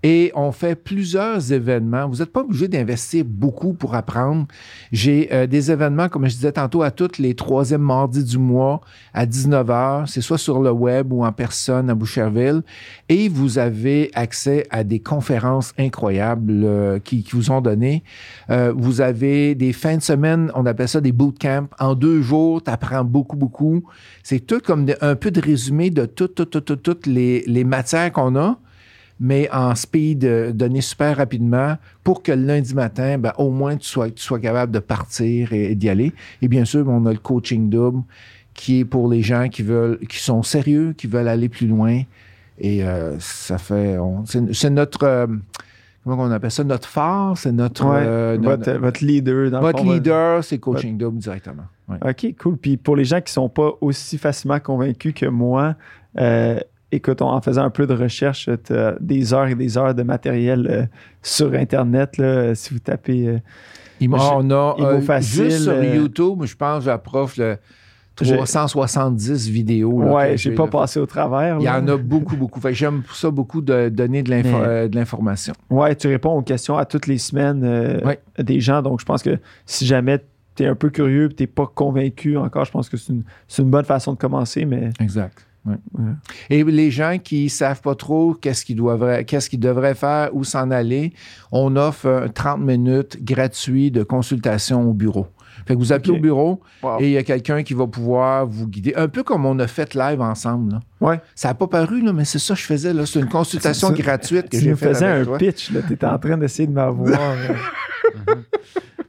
et on fait plusieurs événements. Vous n'êtes pas obligé d'investir beaucoup pour apprendre. J'ai euh, des événements, comme je disais tantôt, à tous les troisièmes mardis du mois à 19h. C'est soit sur le web ou en personne à Boucherville. Et vous avez accès à des conférences incroyables euh, qui, vous ont donné. Euh, vous avez des fins de semaine, on appelle ça des bootcamps. En deux jours, tu apprends beaucoup, beaucoup. C'est tout comme un peu de résumé de toutes, toutes, les, les matières qu'on a, mais en speed, euh, donné super rapidement pour que le lundi matin, ben, au moins, tu sois, tu sois capable de partir et, et d'y aller. Et bien sûr, ben, on a le coaching double qui est pour les gens qui veulent, qui sont sérieux, qui veulent aller plus loin. Et euh, ça fait, c'est notre, euh, comment on appelle ça, notre phare, c'est notre, Ouais, euh, votre, votre leader dans le votre fond, leader, c'est coaching double directement. Ouais. OK, cool. Puis pour les gens qui sont pas aussi facilement convaincus que moi, euh, écoute, en faisant un peu de recherche, tu des heures et des heures de matériel euh, sur Internet. Là, si vous tapez. euh, Il m'a- Je- on a euh, facile, juste sur YouTube, je pense, j'approche le J'ai- 370 vidéos. là, ouais, j'ai pas là. passé au travers. Il y en a beaucoup, beaucoup. Fait j'aime pour ça beaucoup de donner de, l'info- Mais- euh, l'information. Ouais, tu réponds aux questions à toutes les semaines euh, Ouais. des gens. Donc, je pense que si jamais tu es un peu curieux et tu n'es pas convaincu encore, je pense que c'est une, c'est une bonne façon de commencer. Mais Exact. Ouais. Ouais. Et les gens qui savent pas trop qu'est-ce qu'ils doivent, qu'est-ce qu'ils devraient faire, où s'en aller, on offre un 30 minutes gratuit de consultation au bureau. Fait que vous appelez au bureau Wow. et il y a quelqu'un qui va pouvoir vous guider. Un peu comme on a fait live ensemble. là. Ouais. Ça n'a pas paru, là, mais c'est ça que je faisais. là. C'est une consultation C'est gratuite que Tu j'ai nous faite faisais avec un toi. pitch. Tu étais en train d'essayer de m'avoir.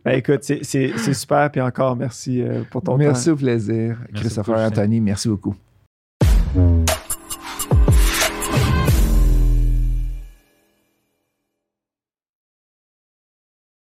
Ben, écoute, c'est- c'est c'est super. Puis encore, merci euh, pour ton temps. Merci au plaisir. Merci Christopher beaucoup. Anthony, merci beaucoup. Mm-hmm.